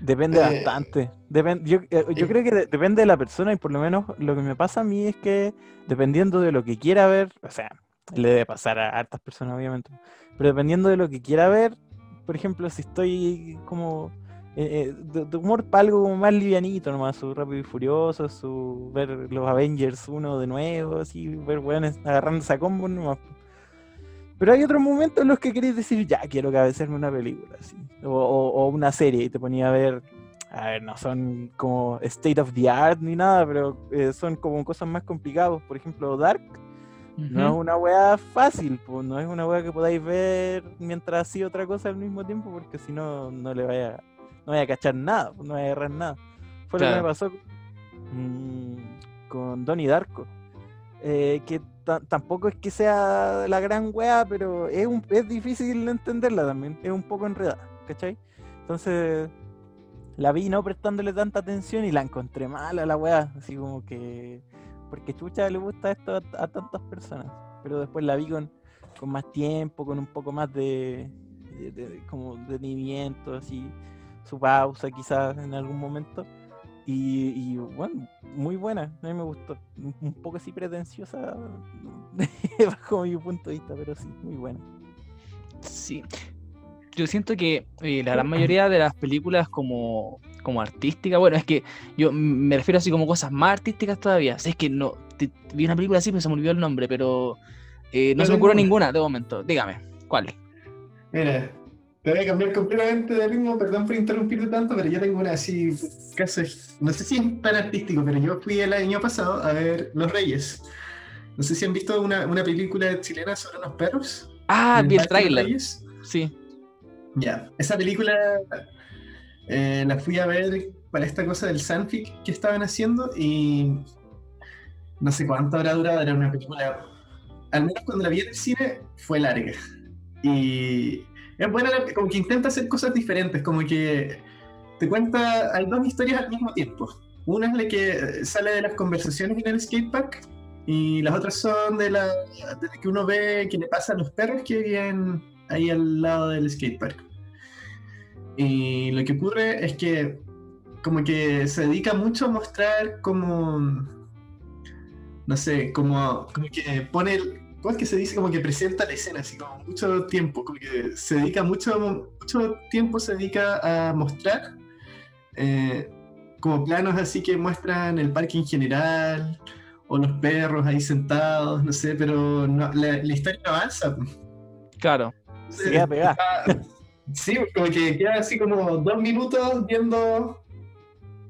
Depende Eh, bastante. Depen- yo eh, yo eh. creo que de- depende de la persona y por lo menos lo que me pasa a mí es que dependiendo de lo que quiera ver, o sea, le debe pasar a hartas personas obviamente, pero dependiendo de lo que quiera ver, por ejemplo, si estoy como eh, de, de humor para algo como más livianito nomás, su Rápido y Furioso, su ver los Avengers uno de nuevo, así, ver weones agarrándose a combos nomás. Pero hay otros momentos en los que querés decir, ya, quiero cabecearme una película, así. O, o- o una serie, y te ponía a ver, a ver, no son como state of the art ni nada, pero eh, son como cosas más complicadas. Por ejemplo, Dark no es una weá fácil, pues, no es una weá que podáis ver mientras hacía otra cosa al mismo tiempo, porque si no, no le vaya, no vaya a cachar nada, no vaya a agarrar nada. Fue lo que me pasó mm, con Donnie Darko. Eh, que ta- tampoco es que sea la gran weá, pero es, un, es difícil entenderla también, es un poco enredada, ¿cachai? Entonces la vi no prestándole tanta atención y la encontré mala la weá, así como que... Porque chucha le gusta esto a, a tantas personas, pero después la vi con, con más tiempo, con un poco más de, de, de- como detenimiento, así, su pausa quizás en algún momento. Y, y, bueno, muy buena, a mí me gustó. Un, poco así pretenciosa bajo mi punto de vista, pero sí, muy buena. Sí. Yo siento que eh, la gran mayoría de las películas como, como artísticas, bueno, es que yo me refiero así como cosas más artísticas todavía. O sea, es que no, te- vi una película así, pero se me olvidó el nombre, pero eh, no se me una. ninguna de momento. Dígame, ¿cuál? Mira, te voy a cambiar completamente de ritmo, perdón por interrumpirte tanto, pero yo tengo una así, casi, no sé si es tan artístico, pero yo fui el año pasado a ver Los Reyes. No sé si han visto una, una película chilena sobre unos perros. Ah, vi el tráiler. Reyes. Sí. Ya, esa película eh, la fui a ver para esta cosa del Sanfic que estaban haciendo y no sé cuánto habrá durado, era una película, al menos cuando la vi en el cine, fue larga. Y es buena, como que intenta hacer cosas diferentes, como que te cuenta, hay dos historias al mismo tiempo. Una es la que sale de las conversaciones en el skatepark y las otras son de la, que uno ve que le pasa a los perros que viven ahí al lado del skatepark. Y lo que ocurre es que como que se dedica mucho a mostrar como, no sé, como, como que pone, ¿cómo es que se dice? Como que presenta la escena, así como mucho tiempo, como que se dedica mucho, mucho tiempo se dedica a mostrar eh, como planos así que muestran el parque en general, o los perros ahí sentados, no sé, pero no- la, la historia no avanza. Claro. Se queda pegada. Sí, como que queda así como dos minutos viendo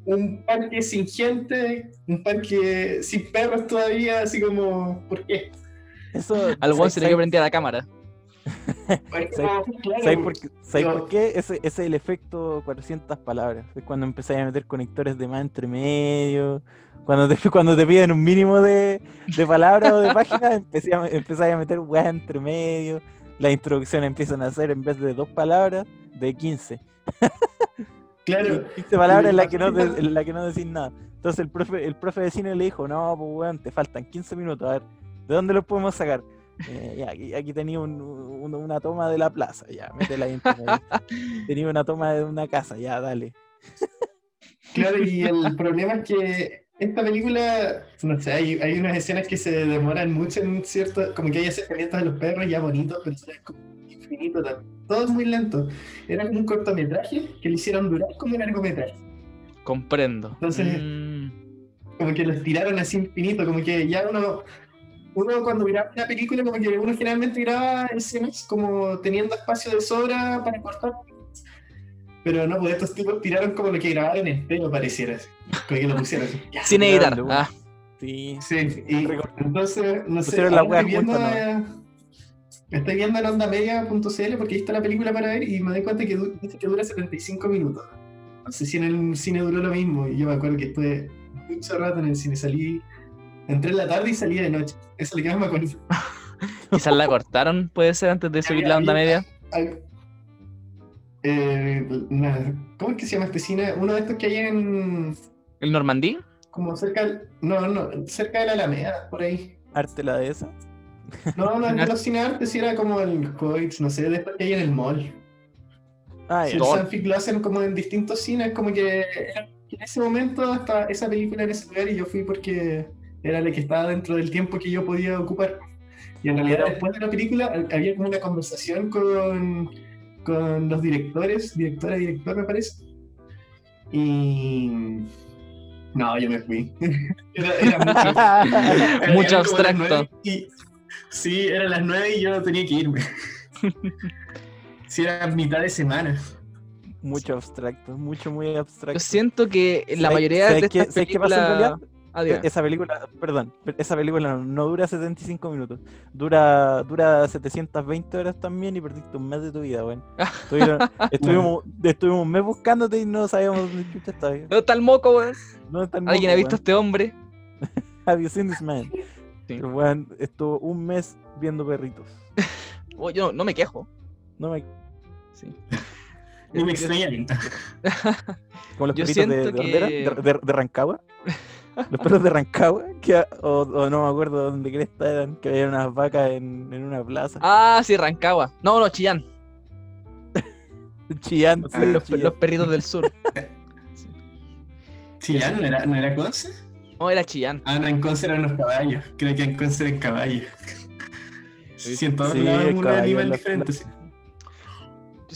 un parque sin gente, un parque sin perros todavía, así como, ¿por qué? Eso, Al weón ¿sabes- se le que prender la cámara. ¿Sabes por, qué? Ese, ese es el efecto 400 palabras. Es cuando empezáis a meter conectores de más entre medio. Cuando te, cuando te piden un mínimo de, de palabras o de páginas, a- empezáis a meter weas entre medio. Las introducciones empiezan a ser en vez de dos palabras, de 15. claro, 15 palabras en las que no, en la que no decís nada. Entonces el profe, el profe de cine le dijo, no, pues weón, te faltan 15 minutos, a ver, ¿de dónde los podemos sacar? "Eh, ya, aquí, aquí tenía un- un- una toma de la plaza, ya, métela ahí. Tenía una toma de una casa, ya, dale. Claro, y el problema es que esta película, no sé, hay, hay unas escenas que se demoran mucho en cierto, como que hay acercamientos a los perros ya bonitos, pero es como infinito también. Todo es muy lento. Era como un cortometraje que le hicieron durar como un largometraje. Comprendo. Entonces- Mm, Como que los tiraron así infinito, como que ya uno, uno cuando graba una película, como que uno generalmente graba escenas como teniendo espacio de sobra para cortar. Pero no, pues estos tipos tiraron como lo que grabaron entero, pareciera. Como que lo pusieron así. ya. Sin editar. Ah, Sí. Sí, y entonces, no sé, Pusieron la estoy viendo, juntas, eh, estoy viendo en ondamedia.cl porque ahí está la película para ver y me doy cuenta que du- dice que dura 75 minutos. No sé si en el cine duró lo mismo y yo me acuerdo que estuve mucho rato en el cine, salí, entré en la tarde y salí de noche. Eso es lo que más me acuerdo. quizás la cortaron, puede ser, antes de subir la onda media. Eh, una- ¿Cómo es que se llama este cine? Uno de estos que hay en, ¿El Normandí? como cerca, del- no, no, cerca de la Alameda, por ahí. Arte la de esa. No, no, no los cineartes, era como el Coix, no sé, después que hay en el mall. Ah, Si el Todo. Sanfic lo hacen como en distintos cines, como que en ese momento estaba esa película en ese lugar y yo fui porque era la que estaba dentro del tiempo que yo podía ocupar. Y en realidad después de la película ha- había como una conversación con, con los directores, directora director me parece. Y... No, yo me fui. era, era mucho. Abstracto. y- sí, eran las nueve y yo tenía que irme. Si era mitad de semana. Mucho abstracto, mucho, muy abstracto. Yo siento que la ¿Sabes- mayoría de estas sabes qué pasa en películas... realidad? Ah, diga. Esa película, perdón, esa película no, dura 75 minutos, dura, dura 720 horas también y perdiste un mes de tu vida, weón. Estuvieron- estuvimos, estuvimos un mes buscándote y no sabíamos dónde chucha estaba. ¿Dónde está el moco, weón? ¿Dónde está el ¿Alguien ha visto a este hombre? Have you seen this man? Sí. El weón estuvo un mes viendo perritos. Oh, yo no, no me quejo. No me... Sí. Y me extrañan. Como los Yo perritos de, siento de, Ordera, que- de, de- de Rancagua. Los perros de Rancagua, que, o, o no me acuerdo dónde cresta eran, que había unas vacas en, en una plaza. Ah, sí, Rancagua. No, no, Chillán. Chillán, Los, sí, los- Chillán. los perritos del sur. ¿Chillán? ¿No era, ¿no era Conce? No, era Chillán. Ah, no, en Conce eran los caballos. Creo que en Conce eran caballos. Sí, en todos Sí, lados un caballo, animal la- diferente. sí.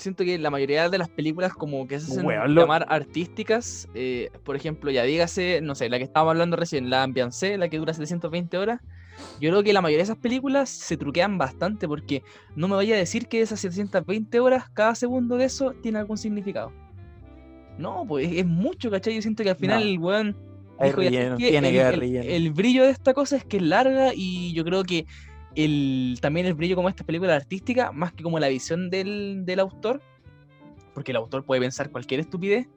Siento que la mayoría de las películas como que se hacen lo- llamar artísticas, eh, por ejemplo, ya dígase, no sé, la que estábamos hablando recién, la Ambiance, la que dura 720 horas, yo creo que la mayoría de esas películas se truquean bastante porque no me vaya a decir que esas 720 horas, cada segundo de eso tiene algún significado. No, pues es mucho, ¿cachai? Yo siento que al final No. el weón Hay dijo, "Ya, relleno, ¿sabes qué? tiene el, que haber el- relleno. el brillo de esta cosa es que es larga y yo creo que el, también el brillo como esta película artística, más que como la visión del, del autor, porque el autor puede pensar cualquier estupidez,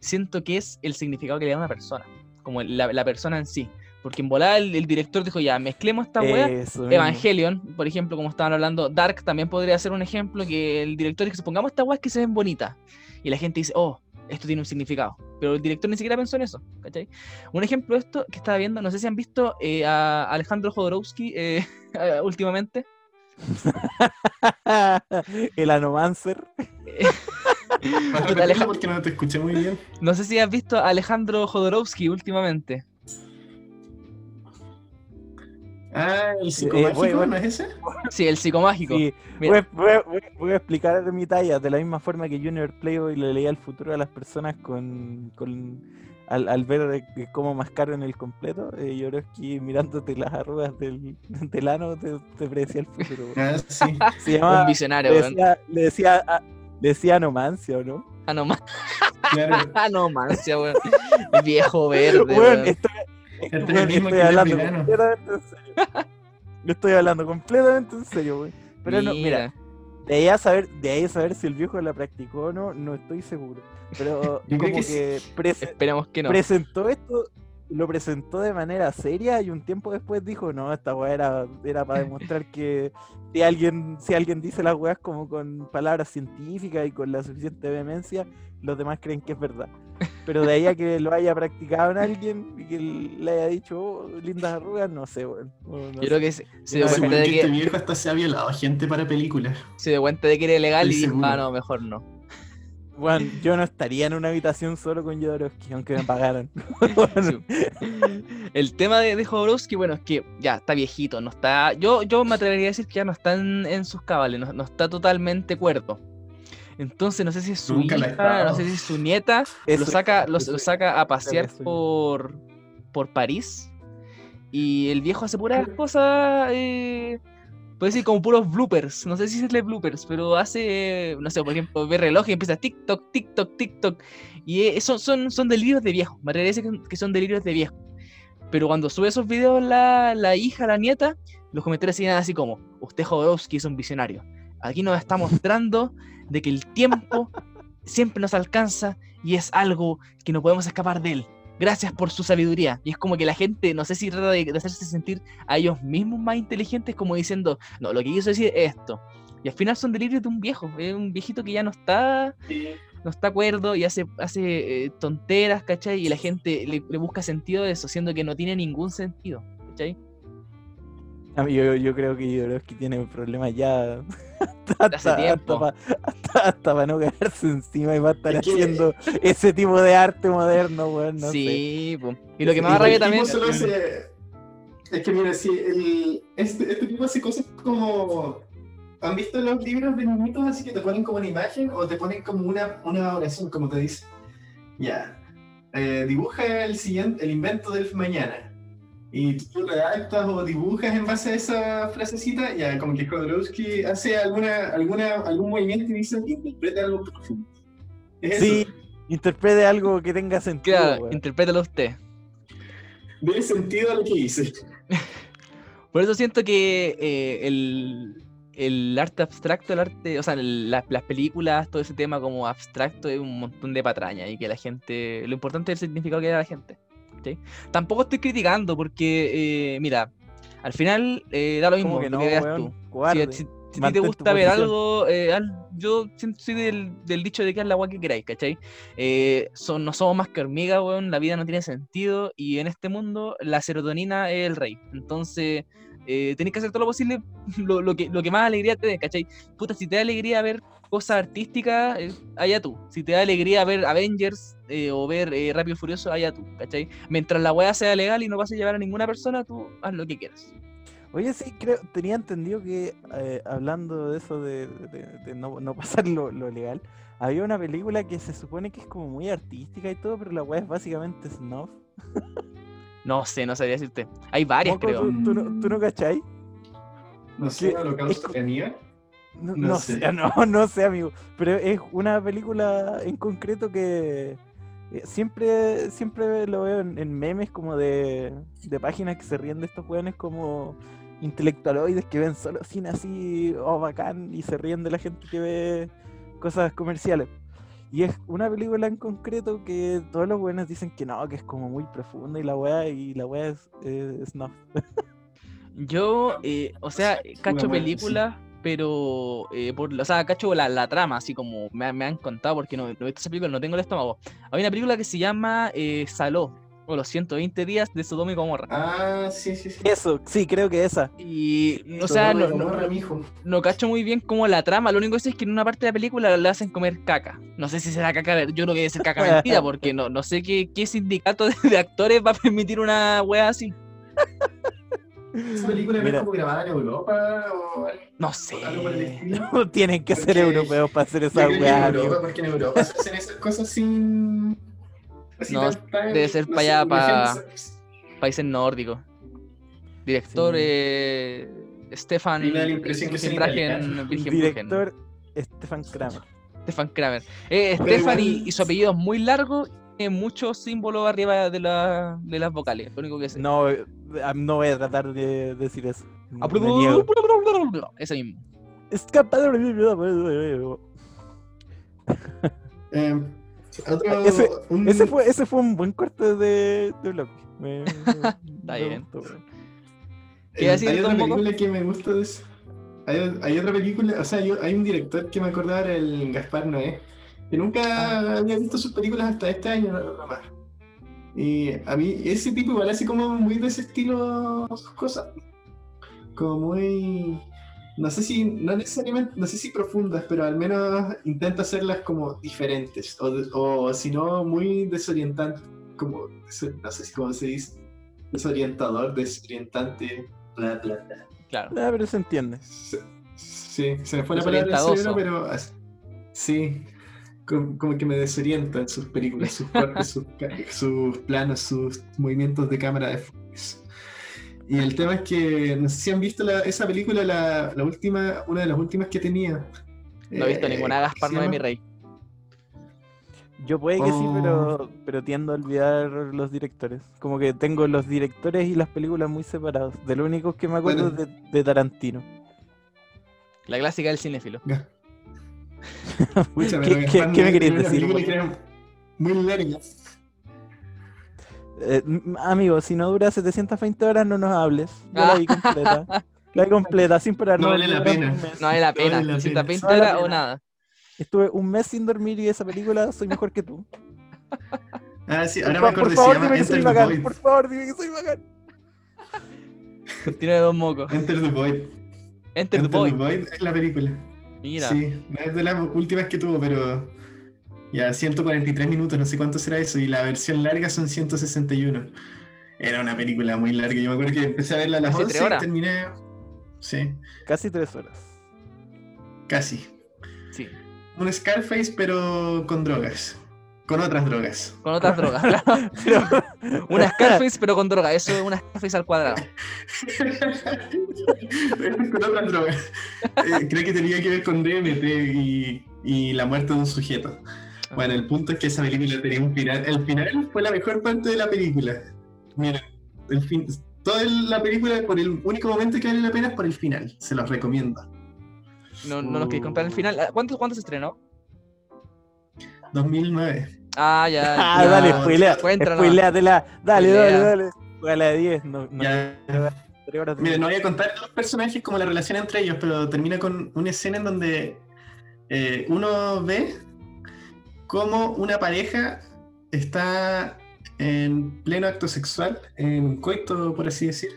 siento que es el significado que le da a una persona, como la, la persona en sí. Porque en volada el, el director dijo, ya, mezclemos esta weá. Mismo. Evangelion, por ejemplo, como estaban hablando, Dark también podría ser un ejemplo que el director dice, pongamos estas weas que se ven bonitas. Y la gente dice, oh, esto tiene un significado. Pero el director ni siquiera pensó en eso, ¿cachai? Un ejemplo de esto que estaba viendo, no sé si han visto eh, a Alejandro Jodorowsky eh, últimamente. el Anomancer. Porque no te escuché muy bien. No sé si has visto a Alejandro Jodorowsky últimamente. Ah, el Eh, psicomágico, bueno, bueno. ¿no es ese? Sí, el psicomágico. Sí, voy, a- voy a- voy a explicar mi talla de la misma forma que Junior Playboy le leía el futuro a las personas con, con al, al ver de cómo mascaron el completo. Eh, Yorovsky mirándote las arrugas del, del ano te, te predecía el futuro. weón. Ah, sí. Se llamaba, un visionario, le decía, le decía, a- le decía anomancia, ¿o no? Ah, no, ma- Claro. ah, no, mancia, weón. Viejo verde, Weón, weón. Estoy, Este mismo estoy que hablando completamente en serio. Yo estoy hablando completamente en serio, weón. Pero no, mira, de ahí a saber, de ahí a saber si el viejo la practicó o no, no estoy seguro. Pero como que que, prese- Esperemos que no. presentó esto, lo presentó de manera seria y un tiempo después dijo, no, esta weá era, era para demostrar que si alguien, si alguien dice las weas como con palabras científicas y con la suficiente vehemencia, los demás creen que es verdad. Pero de ahí a que lo haya practicado en alguien y que le haya dicho "Oh, lindas arrugas, no sé, weón. No- no Yo sé. creo que se, se dio cuenta de que este viejo hasta se ha violado gente para películas. se dio cuenta de que era ilegal y dijo, ah, no, mejor no. Weón, yo no estaría en una habitación solo con Jodorowsky, aunque me pagaran. Sí. El tema de, de Jodorowsky, bueno, es que ya está viejito, no está. Yo, yo me atrevería a decir que ya no está en, en sus cabales, no, no está totalmente cuerdo. Entonces no sé si es su Nunca hija, no sé si es su nieta, Es lo saca, lo, saca a pasear por, por París. Y el viejo hace puras cosas. Eh, puede decir como puros bloopers. No sé si es bloopers, pero hace, no sé, por ejemplo, ve reloj y empieza TikTok, TikTok, TikTok. Y eh, son, son, delirios de viejo. Me parece que son delirios de viejo. Pero cuando sube esos videos la, la hija, la nieta, los comentarios siguen así como, usted Jodorowsky es un visionario. Aquí nos está mostrando de que el tiempo siempre nos alcanza y es algo que no podemos escapar de él. Gracias por su sabiduría. Y es como que la gente, no sé si trata de, de hacerse sentir a ellos mismos más inteligentes, como diciendo, no, lo que quiso decir es esto. Y al final son delirios de un viejo, es un viejito que ya no está, no está acuerdo y hace, hace eh, tonteras, ¿cachai? Y la gente le, le busca sentido a eso, siendo que no tiene ningún sentido, ¿cachai? Yo creo que Jodorowsky tiene problemas ya hasta, Hace tiempo. para no caerse encima y va a estar Es que- haciendo ese tipo de arte moderno, weón. No sé. sí, po. y lo que Igual rabia también... hace- Es que mira, si el... este, este tipo hace cosas como... ¿Han visto los libros de niñitos así que te ponen como una imagen o te ponen como una, una oración, como te dice? Ya. eh, dibuja el siguiente, el invento del mañana. Y tú redactas o dibujas en base a esa frasecita, ya como que Jodorowsky hace alguna, alguna, algún movimiento y dice, interpreta algo profundo. Es Sí, eso. interprete algo que tenga sentido. Claro, interprétalo usted. Dé sentido a lo que hice. Por eso siento que eh, el, el arte abstracto, el arte, o sea, el- la- las películas, todo ese tema como abstracto es un montón de patraña y que la gente, lo importante es el significado que da la gente. ¿Sí? Tampoco estoy criticando porque, eh, mira, al final eh, da lo mismo ¿Cómo que que no, veas weón? tú. Si, si- si te gusta ver posición. algo, eh, haz- yo soy del, del dicho de que haz la agua que queráis, ¿cachai? Eh, son, no somos más que hormigas, weón, la vida no tiene sentido y en este mundo la serotonina es el rey. Entonces, eh, tenés que hacer todo lo posible, lo, lo que, lo que más alegría te dé, ¿cachai? Puta, si te da alegría ver cosas artísticas, eh, allá tú. Si te da alegría ver Avengers eh, o ver eh, Rápido y Furioso, allá tú, ¿cachai? Mientras la weá sea legal y no vas a llevar a ninguna persona, tú haz lo que quieras. Oye, sí, creo, tenía entendido que eh, hablando de eso de, de- de no, no pasar lo, lo legal, había una película que se supone que es como muy artística y todo, pero la weá es básicamente snuff. No sé, no sabría decirte. Hay varias, creo. ¿Tú, tú no, tú no cachai? No sé, holocausto. No, No no sé. sé, no, no sé, amigo. Pero es una película en concreto que siempre, siempre lo veo en, en memes como de, de páginas que se ríen de estos weones como intelectualoides que ven solo cine así, oh bacán, y se ríen de la gente que ve cosas comerciales. Y es una película en concreto que todos los buenos dicen que no, que es como muy profunda y la weá, y la weá es, es snuff. Yo, eh, o sea, cacho películas, pero, eh, por, o sea, cacho la, la trama, así como me, me han contado, porque no, no he visto esa película, no tengo el estómago. Hay una película que se llama eh, Saló, o los 120 días de Sodoma y Gomorra. Ah, sí, sí, sí. Eso, sí, creo que esa. Y, o sea, no, no, Gomorra, mijo. no cacho muy bien como la trama, lo único que sé es que en una parte de la película le hacen comer caca. No sé si será caca, yo creo que debe ser caca mentira, porque no, no sé qué, qué sindicato de, de actores va a permitir una wea así. ¿Esa película no Mira. es como grabada en Europa o algo, No sé. algo por el estilo? Tienen que ser europeos para hacer esa en weá. Porque en Europa se hacen esas cosas sin... así No, tan- tan- debe ser no pa' sé, allá, pa- imagínate- Países nórdicos. Director Sí. eh, Stefan Y me da la impresión que son Wilhelm- Wilhelm Bruchen. Director Stefan Kramer. Stefan Kramer. Eh, Stefan y, y su apellido es muy largo, muchos símbolos arriba de, la, de las vocales. Lo único que sé. No, eh, no voy a tratar de decir eso. Ah. Ese mismo. Escapa de Eh, otro, Ese- un- Ese fue, ese fue un buen corte de, de bloque. Me- me- me bien. gustó. ¿Qué decir hay otra película que me gusta de eso. Hay, hay otra película, o sea, yo- hay un director que me acordaba, era el Gaspar Noé, que nunca Ah. había visto sus películas hasta este año, nada más. Y a mí, ese tipo igual hace como muy de ese estilo sus cosas. Como muy. No sé si, no necesariamente, no sé si profundas, pero al menos intenta hacerlas como diferentes. O, o si no, muy desorientantes. Como, no sé si cómo se dice. Desorientador, desorientante, bla, bla, bla. Claro. Ah, pero se entiende. Se- Sí, se me fue la palabra del Desorientadoso. cerebro, pero sí, como, como que me desorientan sus películas, sus sus, sus planos, sus movimientos de cámara de focus. Y el tema es que, no sé si han visto la- esa película, la, la última, una de las últimas que tenía. No he visto Eh, ninguna Gaspar ¿se no de mi rey. Yo puede que sí, Oh. pero, pero tiendo a olvidar los directores. Como que tengo los directores y las películas muy separados. De lo único que me acuerdo Bueno. es de, de Tarantino. La clásica del cinéfilo. ¿Qué- me querías decir, Muy larga. Eh, amigo, si no dura 720 horas, no nos hables. Yo la vi completa. La vi completa, sin parar. No vale la pena. No vale la pena. vale la 320 pena. No vale la horas o nada. Estuve un mes sin dormir y esa película soy mejor que tú. Ah, sí, Por, ahora fa- me por acordé, se favor, llama dime que soy bacán. Void. Por favor, dime que soy bacán. Tiene dos mocos. Enter the Void. Enter the Enter Void. the Void es la película. Mira. Sí, no es de las últimas que tuvo, pero ya 143 minutos, no sé cuánto será eso, y la versión larga son 161. Era una película muy larga, yo me acuerdo que empecé a verla a las Casi 11 tres y horas. terminé, sí, Casi tres horas. casi. Sí. Un Scarface, pero con drogas, con otras drogas. Con otras drogas. claro. Pero, Una Scarface, pero con droga. Eso es una Scarface al cuadrado. con otras drogas. Eh, creo que tenía que ver con DMT y, y la muerte de un sujeto. Bueno, el punto es que esa película tenía un final. El final fue la mejor parte de la película. Miren, el fin, toda la película, por el único momento que vale la pena es por el final. Se los recomiendo. No, no nos queréis contar el final. ¿Cuánto, ¿Cuánto se estrenó? 2009. Ah, ya. ah, ya. dale, spoilea. Spoileatela. Dale, Spoilea. dale, dale. Juega la de 10. No, no, Ya. horas de- no voy a contar los personajes como la relación entre ellos, pero termina con una escena en donde eh, uno ve cómo una pareja está en pleno acto sexual, en coito, por así decir.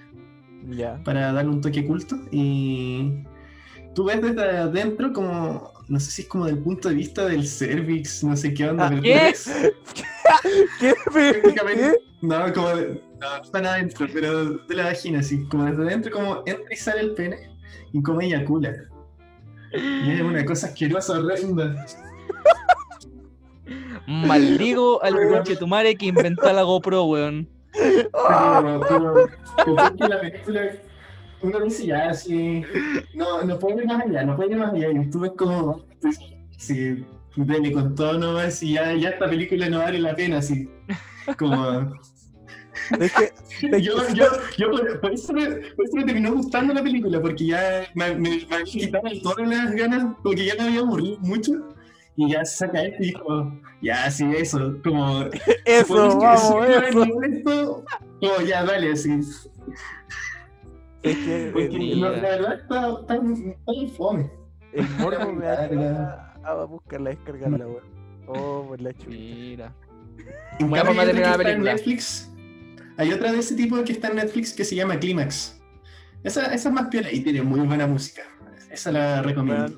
Ya. para darle un toque culto. Y tú ves desde adentro como, no sé si es como del punto de vista del cervix, no sé qué onda. Ah, pero ¿qué? ¿Qué? Prácticamente- ¿Qué? No, como de, no, no está nada adentro, pero de la vagina, así, como desde adentro, como entra y sale el pene y como eyacula. Y es una cosa asquerosa, horrenda. Maldigo al conchetumare que inventó la GoPro, weón. Pero, pero, pero que la película, uno dice ya, así, no, no puede ir más allá, no puede ir más allá. Y ves como, si dele con todo nomás y ya, ya esta película no vale la pena, así, como... Es que, es Yo, que- yo, yo por, por eso me, por eso me terminó gustando la película, porque ya me, me, me quitado todas las ganas, porque ya me había aburrido mucho. Y ya se saca esto y dijo, ya, sí, eso, como... Eso, Pues, vamos, eso. como ya, dale, así. Es que Porque no, la verdad está, está, está muy fome. el morbo me da a, a buscarla, descargarla, weón. Oh, por la chucha. Mira. En cambio, hay otra terminar la que está en película. Netflix. Hay otra de ese tipo que está en Netflix que se llama Clímax. Esa, esa es más piola y tiene muy buena música. Esa la recomiendo.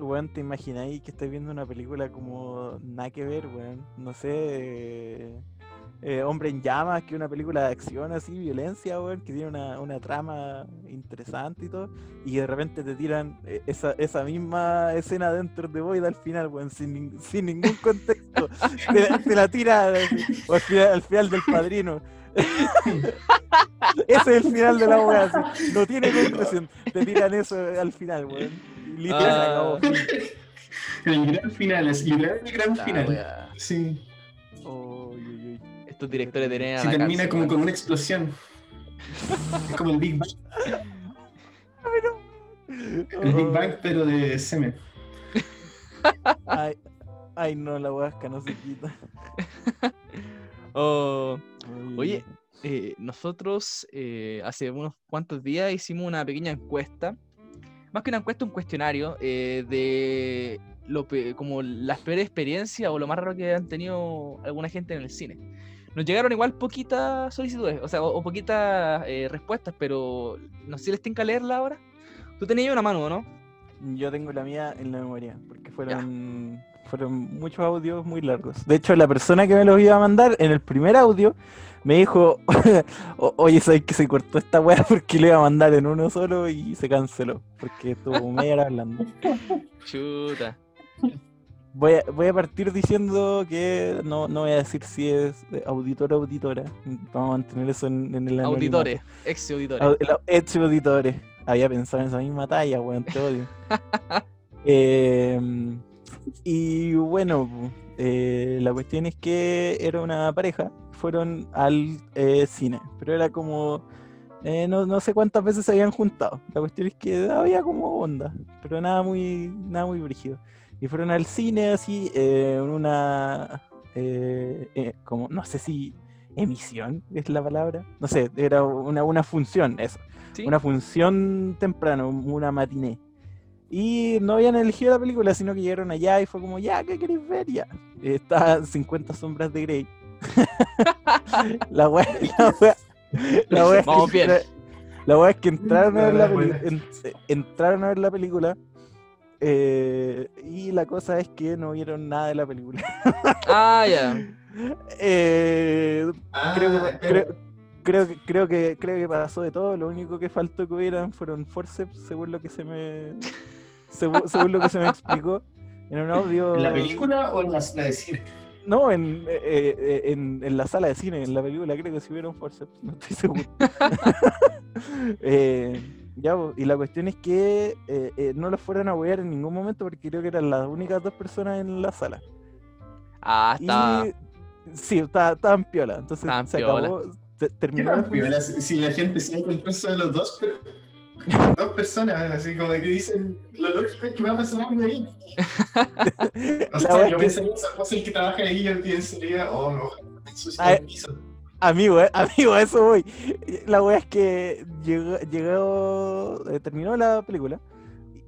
Weón, ¿te imagináis que estáis viendo una película como nada que ver, weón? No sé, eh, Hombre en Llamas, que es una película de acción así, violencia, weón, que tiene una, una trama interesante y todo, y de repente te tiran eh, esa, esa misma escena dentro de Void al final, weón, sin, sin ningún contexto. te, la- te la tira o al final, al final del padrino. Ese es el final de la weá, así. No tiene conclusión. Te tiran eso al final, weón. Literal, se acabó. El gran final, es literal el gran La final. wea. Sí. Estos directores tenían Si termina como con una explosión. Es como el Big Bang. El Big Bang, pero de semen. Ay, ay, no, la huasca no se quita. Oh, Oye, eh, nosotros eh, hace unos cuantos días hicimos una pequeña encuesta, más que una encuesta, un cuestionario eh, de lo pe- como las peores experiencias o lo más raro que han tenido alguna gente en el cine. Nos llegaron igual poquitas solicitudes, o sea, o, o poquitas eh, respuestas, pero no sé si les tengo que leerla ahora. Tú tenías una mano, ¿no? Yo tengo la mía en la memoria, porque fueron, fueron muchos audios muy largos. De hecho, la persona que me los iba a mandar en el primer audio me dijo, "O- oye, ¿sabes que se cortó esta weá porque le iba a mandar en uno solo y se canceló? Porque estuvo media hora hablando. Chuta. Voy a, voy a partir diciendo que no, no voy a decir si es de auditor o auditora. Vamos a mantener eso en, en el. Auditores, ex auditores. Ex auditores. Había pensado en esa misma talla, weón, te odio. Em, y bueno, eh, la cuestión es que era una pareja, fueron al eh, cine, pero era como, eh, no, no sé cuántas veces se habían juntado. La cuestión es que había como onda, pero nada muy, nada muy brígido. Y fueron al cine así, eh, en una, eh, eh, como, no sé si emisión es la palabra, no sé, era una, una función, eso ¿Sí? una función temprano, una matiné. Y no habían elegido la película, sino que llegaron allá y fue como, ya, ¿qué queréis ver? Ya. Eh, Está 50 sombras de Grey. la wea, la wea, la wea es que bien. La wea es que entraron a ver la, La en- entraron a ver la película eh, y la cosa es que no vieron nada de la película. Ah, ya. Eh, Ah, creo, que, creo, creo, que, creo, que, creo que pasó de todo. Lo único que faltó que hubieran fueron forceps, según lo que se me según, según lo que se me explicó en un audio. ¿En la película o en la, la de cine? No, en, eh, en, en la sala de cine, en la película creo que sí hubieron forceps, no estoy seguro. Eh, ya, y la cuestión es que eh, eh, no los fueron a huear en ningún momento porque creo que eran las únicas dos personas en la sala. Ah, está. Y sí, estaba- estaban piola. Entonces se piola. acabó. te- ¿Qué terminó piola? Si si la gente se cuenta de los dos, pero. Dos personas, así como que dicen, lo lógico es que va a pasar algo ahí. O sea, yo que- pensaría en esa cosa el que trabaja ahí, yo pensaría, oh, no, me ensucia Ay. el piso. Amigo, eh, amigo, a eso voy. La wea es que llegó, llegó- eh, terminó la película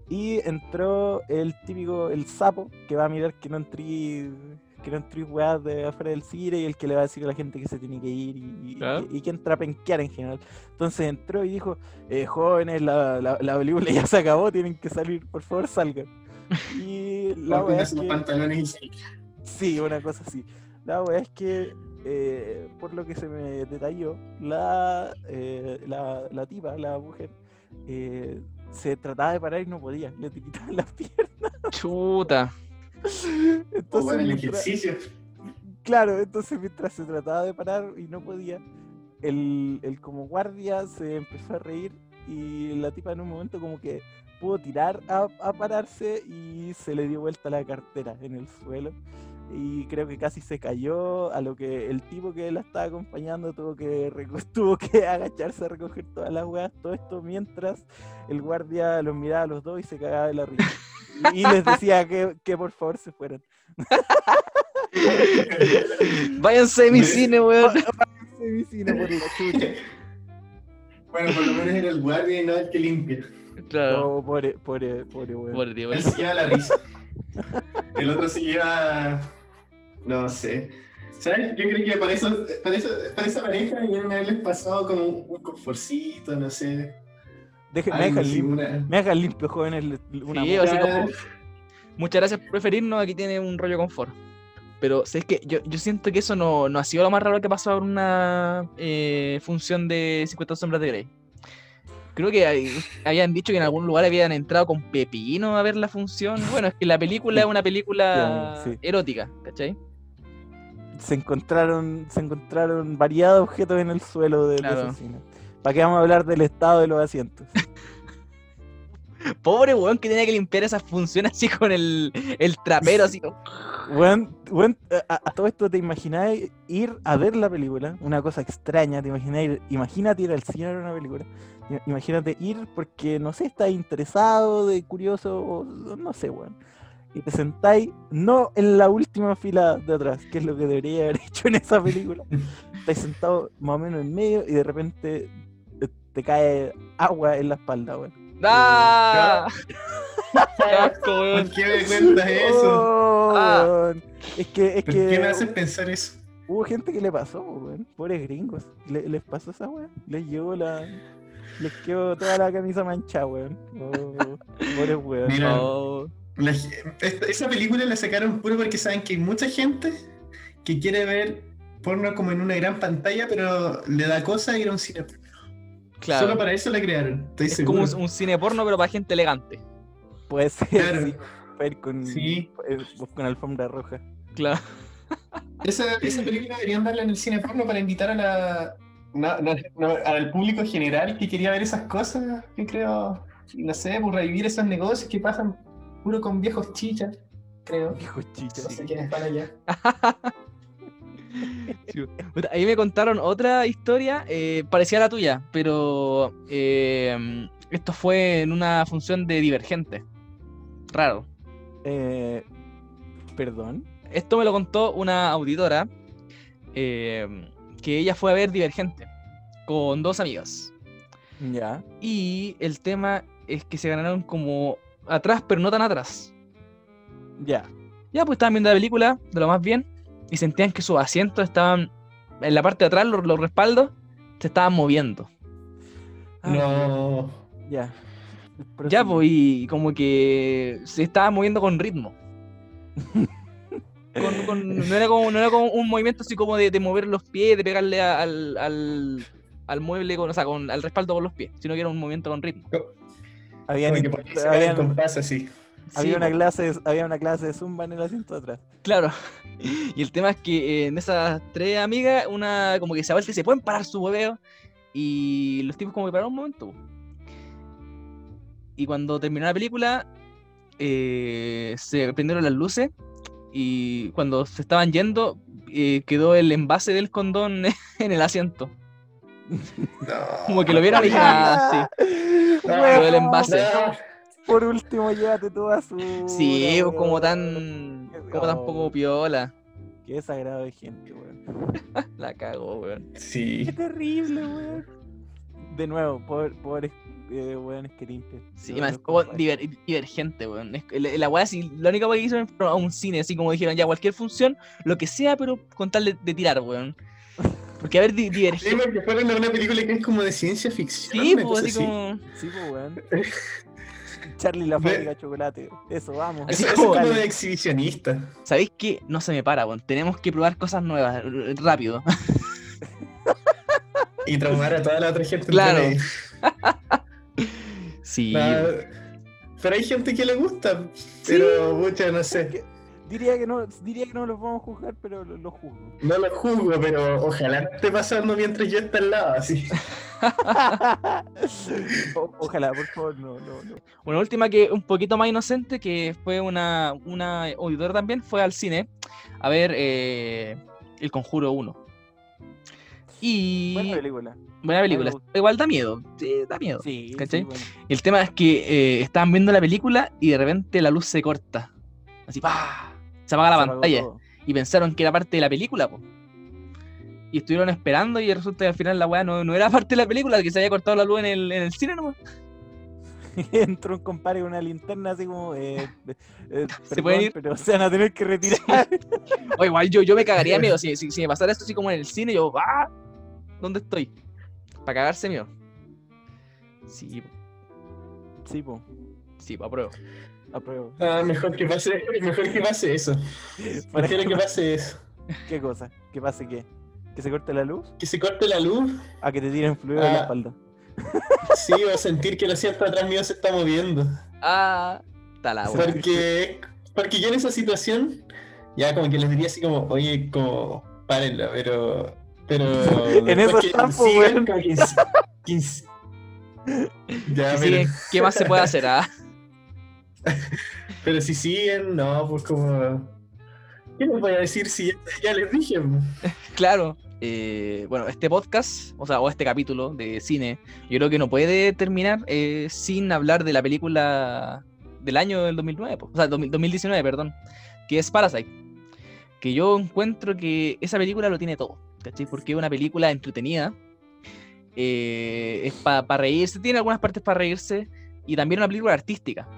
y entró el típico, el sapo, que va a mirar que no entré, que no entré weas de afuera del cine y el que le va a decir a la gente que se tiene que ir y, y- Claro. y que entra a penquear en general. Entonces entró y dijo, eh, jóvenes, la, la, la película ya se acabó, tienen que salir, por favor salgan. Y la wea es que... pantalones y se- Sí, una cosa así. La wea es que, eh, por lo que se me detalló, la, eh, la, la tipa, la mujer, eh, se trataba de parar y no podía, le quitaban las piernas. Chuta. Oh, Entonces, bueno, el ejercicio. claro, entonces mientras se trataba de parar y no podía, el, el como guardia se empezó a reír y la tipa en un momento como que pudo tirar a, a pararse y se le dio vuelta la cartera en el suelo y creo que casi se cayó a lo que el tipo que la estaba acompañando tuvo que tuvo que agacharse a recoger todas las weas todo esto mientras el guardia los miraba a los dos y se cagaba de la risa Y les decía que, que por favor se fueran. Váyanse de mi Me- cine, weón. Se mi cine por la chucha. Bueno, por lo menos era el guardia y no el que limpia. Claro. No, pobre, pobre, pobre, weón. Por Dios, Él se lleva la risa. El otro se lleva. No sé. ¿Sabes? Yo creo que para, eso, para, eso, para esa pareja debieron haberles pasado como un, un conforcito, no sé. Deje- me así, limpio, una- me limpio, jóvenes. Una Sí, así como- Muchas gracias por preferirnos, aquí tiene un rollo confort. Pero ¿sabes que yo, yo siento que eso no, no ha sido lo más raro que ha pasado en una eh, función de 50 sombras de Grey. Creo que hay- habían dicho que en algún lugar habían entrado con pepino a ver la función. Bueno, es que la película es una película Sí, sí. erótica, ¿cachai? Se encontraron, se encontraron variados objetos en el suelo del Claro. asesino. ¿Para qué vamos a hablar del estado de los asientos? Pobre weón que tenía que limpiar esas funciones así con el, el trapero, así. Weón, weón, a, a todo esto te imagináis ir a ver la película, una cosa extraña, te imagináis, imagínate ir al cine a ver una película, imagínate ir porque, no sé, estás interesado, de curioso, o no sé, weón. Y te sentáis no en la última fila de atrás, que es lo que debería haber hecho en esa película. Estáis sentado más o menos en medio y de repente te, te cae agua en la espalda, weón. ¡Ah! ¡Qué asco, weón! ¿Por qué me cuentas eso? Oh, Ah. weón. Es que, es ¿Por que qué me haces pensar eso? Hubo gente que le pasó, weón. Pobres gringos. Le- les pasó esa weón. Les llevó la. Les quedó toda la camisa manchada, weón. Oh, pobres weón. Mira. Oh. La esa película la sacaron puro porque saben que hay mucha gente que quiere ver porno como en una gran pantalla, pero le da cosa ir a un cine. Claro. Solo para eso la crearon. Estoy Es seguro. como un, un cine porno, pero para gente elegante. Puede ser, Claro. sí. Para ir con, Sí. eh, con alfombra roja. Claro. Esa, esa película deberían darla en el cine porno para invitar a la, no, no, no, al público general que quería ver esas cosas, que creo, no sé, por revivir esos negocios que pasan puro con viejos chichas, creo. Hijo chicha. No sé quiénes están allá. Puta, Ahí me contaron otra historia eh, parecida a la tuya, pero eh, esto fue en una función de Divergente. Raro. Eh, Perdón. Esto me lo contó una auditora eh, que ella fue a ver Divergente con dos amigas. Ya. Y el tema es que se ganaron como atrás, pero no tan atrás. Ya. Ya, pues estaban viendo la película de lo más bien y sentían que sus asientos estaban en la parte de atrás, los, los respaldos, se estaban moviendo. Ah, No. Ya. Ya, pues, y como que se estaba moviendo con ritmo. Con- con- no, era como, no era como un movimiento así como de, de mover los pies, de pegarle a- al, al, al mueble, con, o sea, con, al respaldo con los pies, sino que era un movimiento con ritmo. Habían, Como que int- por ahí se va el habían- compás así. había Sí, una clase, de- había una clase de zumba en el asiento de atrás. Claro. Y el tema es que eh, en esas tres amigas, una como que se vuelve y se pueden parar su hueveo. Y los tipos como que pararon un momento. Y cuando terminó la película, eh, se prendieron las luces. Y cuando se estaban yendo, eh, quedó el envase del condón en el asiento. Como que lo vieron y dijeron, ah, sí. Lo del envase. Por último, llévate toda su. Sí, pues, como tan. Como tan poco piola. Qué desagrado de gente, weón. La cagó, weón. Sí. Qué terrible, weón. De nuevo, pobre- pobres eh, weones que limpian. Sí, más como diver- divergente, weón. La, la weá, sí, la única weá que hizo fue a un cine, así como dijeron, ya cualquier función, lo que sea, pero con tal de, de tirar, weón. Porque a ver, di- Sí, divergente. porque fueron a una película que es como de ciencia ficción. Sí, pues así como. Sí, pues, weón. Charlie la fábrica de chocolate. Eso, vamos. Así Eso, eso como- es como de exhibicionista. ¿Sabéis qué? No se me para, weón. Tenemos que probar cosas nuevas, rápido. Y traumar a toda la otra gente. Claro. Sí. Nada, Pero hay gente que le gusta. Pero mucha, no sé. Diría que no, diría que no los vamos a juzgar, pero lo, lo juzgo. No lo juzgo, pero ojalá no esté pasando mientras yo esté al lado, así. O- ojalá, por favor, no, no, no. Una última que un poquito más inocente, que fue una, una auditora también, fue al cine a ver eh, El Conjuro 1. Y Buena película. buena película. Igual da miedo. Sí, da miedo. Sí, ¿Cachai? sí, bueno. Y el tema es que eh, estaban viendo la película y de repente la luz se corta. Así, ¡pah! Se apaga la Se pantalla. todo. Y pensaron que era parte de la película, po. Y estuvieron esperando y resulta que al final la weá no, no era parte de la película, que se había cortado la luz en el, en el cine nomás. Entró un compadre con una linterna así como. Eh, eh, ¿Se pueden ir? Pero se van a tener que retirar. O igual yo, yo me cagaría de miedo. Si, si, si me pasara esto así como en el cine, yo, ¡ah! ¿Dónde estoy? Para cagarse miedo. Sí, po, sí, po. sí, pa' prueba. Apruebo. Ah, mejor que pase, mejor que pase eso. Prefiero que pase eso. ¿Qué cosa? ¿Que pase qué? ¿Que se corte la luz? Que se corte la luz, ¿A que te tiren fluido en la Ah. espalda? sí, o sentir que el asiento atrás mío se está moviendo. Ah, está la weá. Porque, porque yo en esa situación, ya como que les diría así como, oye, como, párenla, pero. Pero. En eso después que están, po, sigan, weón. como que que Ya, pero, ¿Qué más se puede hacer? Ah? pero si siguen, no, pues como. ¿Qué les voy a decir si ya, les dije? Claro. eh, bueno, este podcast, o sea, o este capítulo de cine, yo creo que no puede terminar eh, sin hablar de la película del año del 2009, po, o sea, 2000 2019, perdón, que es Parasite. Que yo encuentro que esa película lo tiene todo, ¿cachai? Porque es una película entretenida, eh, es para reírse, tiene algunas partes para reírse, y también una película artística,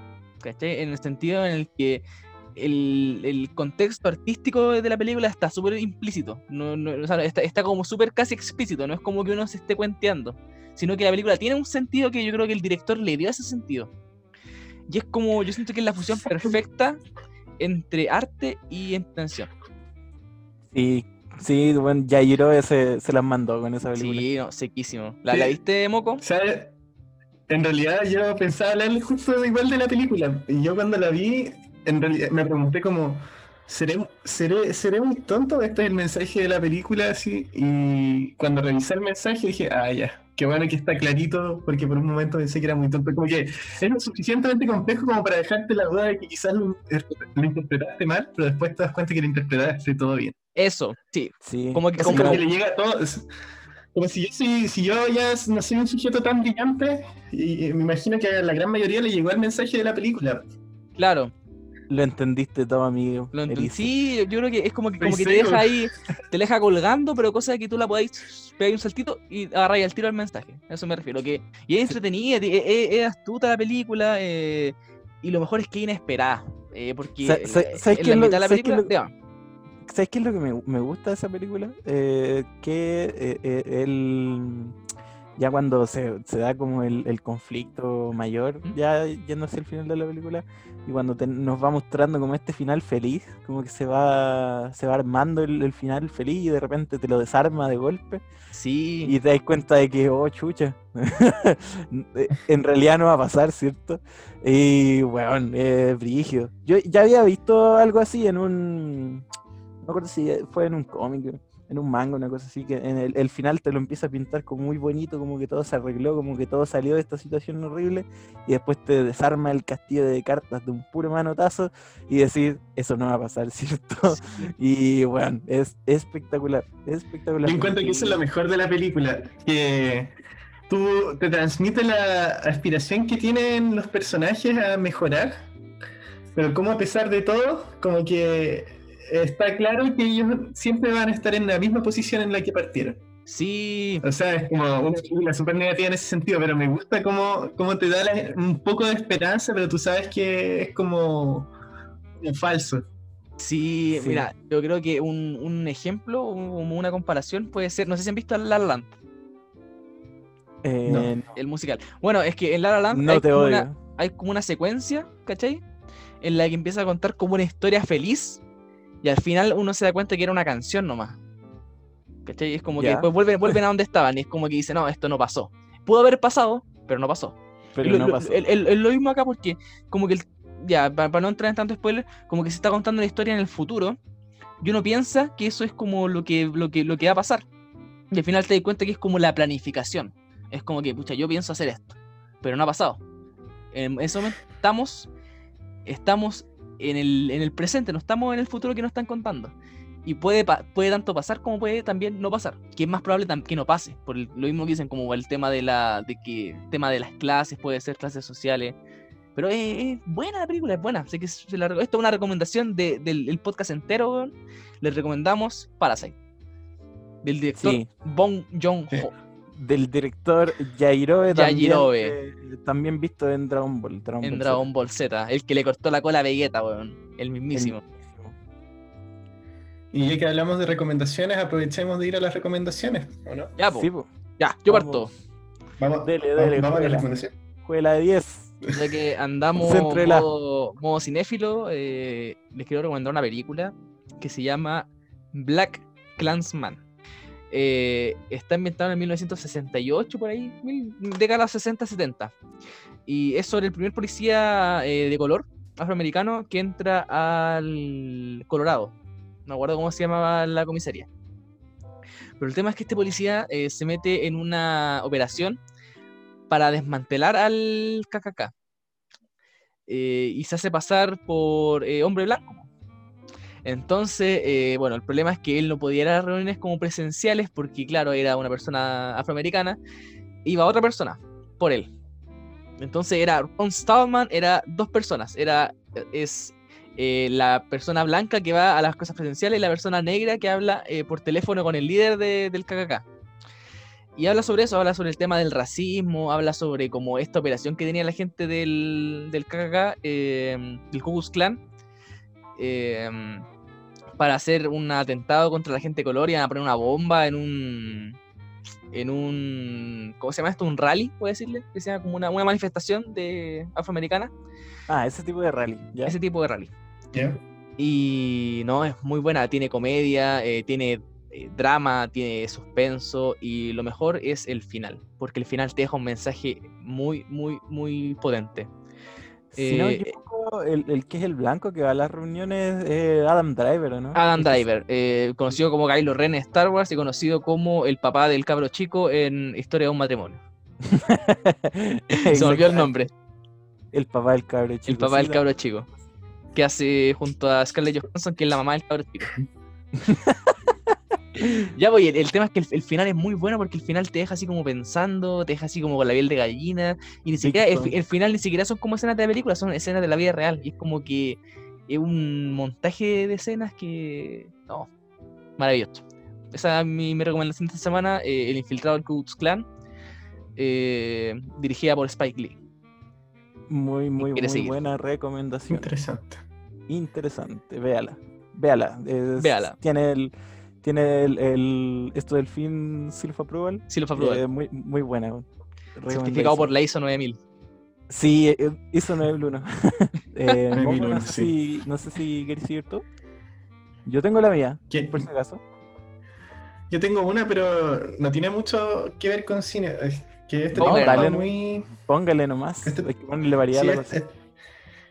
¿cachai? En el sentido en el que el, el contexto artístico de la película está súper implícito, no, no- o sea, está, está como súper casi explícito, no es como que uno se esté cuenteando, sino que la película tiene un sentido que yo creo que el director le dio ese sentido. Y es como, yo siento que es la fusión perfecta entre arte y intención. Sí, sí, bueno, Yairo se, se las mandó con esa película. Sí, no, sequísimo. ¿La, Sí. ¿la viste, Moco? ¿Sabes? En realidad yo pensaba hablarles justo igual de la película. Y yo cuando la vi, en realidad me pregunté como, ¿seré, seré, seré muy tonto? Este es el mensaje de la película, así. Y cuando revisé el mensaje dije, ah, ya, qué bueno que está clarito, porque por un momento pensé que era muy tonto. Como que es lo suficientemente complejo como para dejarte la duda de que quizás lo, lo interpretaste mal, pero después te das cuenta que lo interpretaste todo bien. Eso, sí. Sí. Como que, como, le llega a todo. Como si yo, si yo ya no soy un sujeto tan brillante, y, me imagino que a la gran mayoría le llegó el mensaje de la película. claro, Lo entendiste todo, amigo. Lo ent- sí, yo creo que es como que, como que te deja ahí, te deja colgando, pero cosa de que tú la podáis pegar un saltito y agarrar al tiro el mensaje. A eso me refiero. Que, y es entretenida, ti- es, es- es astuta la película, eh, y lo mejor es que es inesperada. eh, porque Sa- sa- ¿sabes en qué la lo- mitad de la sabes película. lo- ¿Sabes qué es lo que me, me gusta de esa película? Eh, que eh, eh, él, ya cuando se, se da como el, el conflicto mayor, ya yendo hacia el final de la película, y cuando te- nos va mostrando como este final feliz, como que se va, se va armando el, el final feliz y de repente te lo desarma de golpe sí, y te das cuenta de que, oh, chucha, en realidad no va a pasar, ¿cierto? Y, bueno, es brígido. Yo ya había visto algo así en un, me acuerdo si fue en un cómic, en un manga, una cosa así, que en el, el final te lo empieza a pintar como muy bonito, como que todo se arregló, como que todo salió de esta situación horrible, y después te desarma el castillo de cartas de un puro manotazo y decir, eso no va a pasar, ¿cierto? Y, bueno, es, es espectacular, es espectacular. Yo encuentro que eso es lo mejor de la película, que tú te transmite la aspiración que tienen los personajes a mejorar, pero como a pesar de todo, como que está claro que ellos siempre van a estar en la misma posición en la que partieron. sí, O sea, es como una película súper negativa en ese sentido, pero me gusta cómo, cómo te da la- un poco de esperanza, pero tú sabes que es como, como falso. sí, Sí. mira, yo creo que un, un ejemplo, un- como una comparación puede ser, no sé si han visto La La Land, Eh, No. no. el musical. Bueno, es que en La La Land No hay te como odio. una, hay como una secuencia, ¿cachai? En la que empieza a contar como una historia feliz y al final uno se da cuenta que era una canción nomás. ¿Cachai? Es como que Ya. después vuelven, vuelven a donde estaban y es como que dice, no, esto no pasó. Pudo haber pasado, pero no pasó. Pero Lo- no pasó. el- lo mismo acá porque como que, el- ya, para, no entrar en tanto spoiler, como que se está contando la historia en el futuro y uno piensa que eso es como lo que, lo que, lo que va a pasar. Y al final te das cuenta que es como la planificación. Es como que, pucha, yo pienso hacer esto, pero no ha pasado. En ese momento estamos, estamos en el, en el presente, no estamos en el futuro que nos están contando. Y puede, puede tanto pasar como puede también no pasar. Que es más probable que no pase. Por el- lo mismo que dicen, como el tema de la. de que. tema de las clases, puede ser clases sociales. Pero es, es buena la película, es buena. Así que se la esto es una recomendación de- del el podcast entero. Les recomendamos Parasite. Del director Sí. Bong Joon-ho. Sí. Del director Yajirobe, también, Yajirobe. eh, también visto en Dragon Ball. Dragon En Ball Dragon Ball Z. El que le cortó la cola a Vegeta, weón. El mismísimo. Y ya que hablamos de recomendaciones, aprovechemos de ir a las recomendaciones, ¿o no? Ya, po. Sí, po. Ya, yo Vamos. parto. Vamos, Dele, dele, vamos a la recomendación. Juega de 10. Ya que andamos modo, modo cinéfilo, eh, les quiero recomendar una película que se llama Black Clansman. Eh, está ambientada en 1968, por ahí, década 60-70. Y es sobre el primer policía eh, de color afroamericano que entra al Colorado. No acuerdo cómo se llamaba la comisaría. Pero el tema es que este policía eh, se mete en una operación para desmantelar al KKK. Y se hace pasar por hombre blanco. Entonces, eh, bueno, el problema es que él no podía ir a las reuniones como presenciales porque, claro, era una persona afroamericana. Iba otra persona por él. Entonces era Ron Stallman, era dos personas. Era es eh, la persona blanca que va a las cosas presenciales y la persona negra que habla eh, por teléfono con el líder de- del KKK. Y habla sobre eso, habla sobre el tema del racismo, habla sobre como esta operación que tenía la gente del, del KKK, eh, del Ku Klux Klan, eh, para hacer un atentado contra la gente de color y iban a poner una bomba en un, en un, ¿cómo se llama esto? Un rally, puede decirle, que sea como una, una manifestación de afroamericana, Ah, ese tipo de rally. ¿ya? ese tipo de rally. ¿Ya? Y no, es muy buena, tiene comedia, eh, tiene eh, drama, tiene suspenso y lo mejor es el final, porque el final te deja un mensaje muy, muy, muy potente. Si no me eh, equivoco, el, el que es el blanco que va a las reuniones es Adam Driver, ¿o ¿no? Adam Driver, eh, conocido como Kylo Ren en Star Wars y conocido como el papá del cabro chico en Historia de un matrimonio. Se me olvidó el nombre, El papá del cabro chico. el papá del cabro chico, que hace junto a Scarlett Johansson, que es la mamá del cabro chico. Ya voy, el, el tema es que el, el final es muy bueno porque el final te deja así como pensando, te deja así como con la piel de gallina, y ni siquiera, el, fi- el final ni siquiera son como escenas de la película, son escenas de la vida real, y es como que es un montaje de escenas que... No, maravilloso. Esa es mi, mi recomendación de esta semana, eh, El infiltrado del Ku Klan, eh, dirigida por Spike Lee. Muy, muy, muy seguir. buena recomendación. Interesante. Interesante, véala. Véala. es- Véala. Tiene el. Tiene el, el- esto del fin Self Approval. Fue aprobado. eh, muy, muy buena. Certificado por la ISO 9000. Sí, eh, hizo 9001. eh, 9001, Momo, no, sé sí. si, no sé si quieres seguir tú. Yo tengo la mía, ¿Quién? por si acaso. Yo tengo una, pero no tiene mucho que ver con cine. Es que este dale, muy. Póngale nomás. Este- Hay que ponerle variedad Sí, a la este, cosa.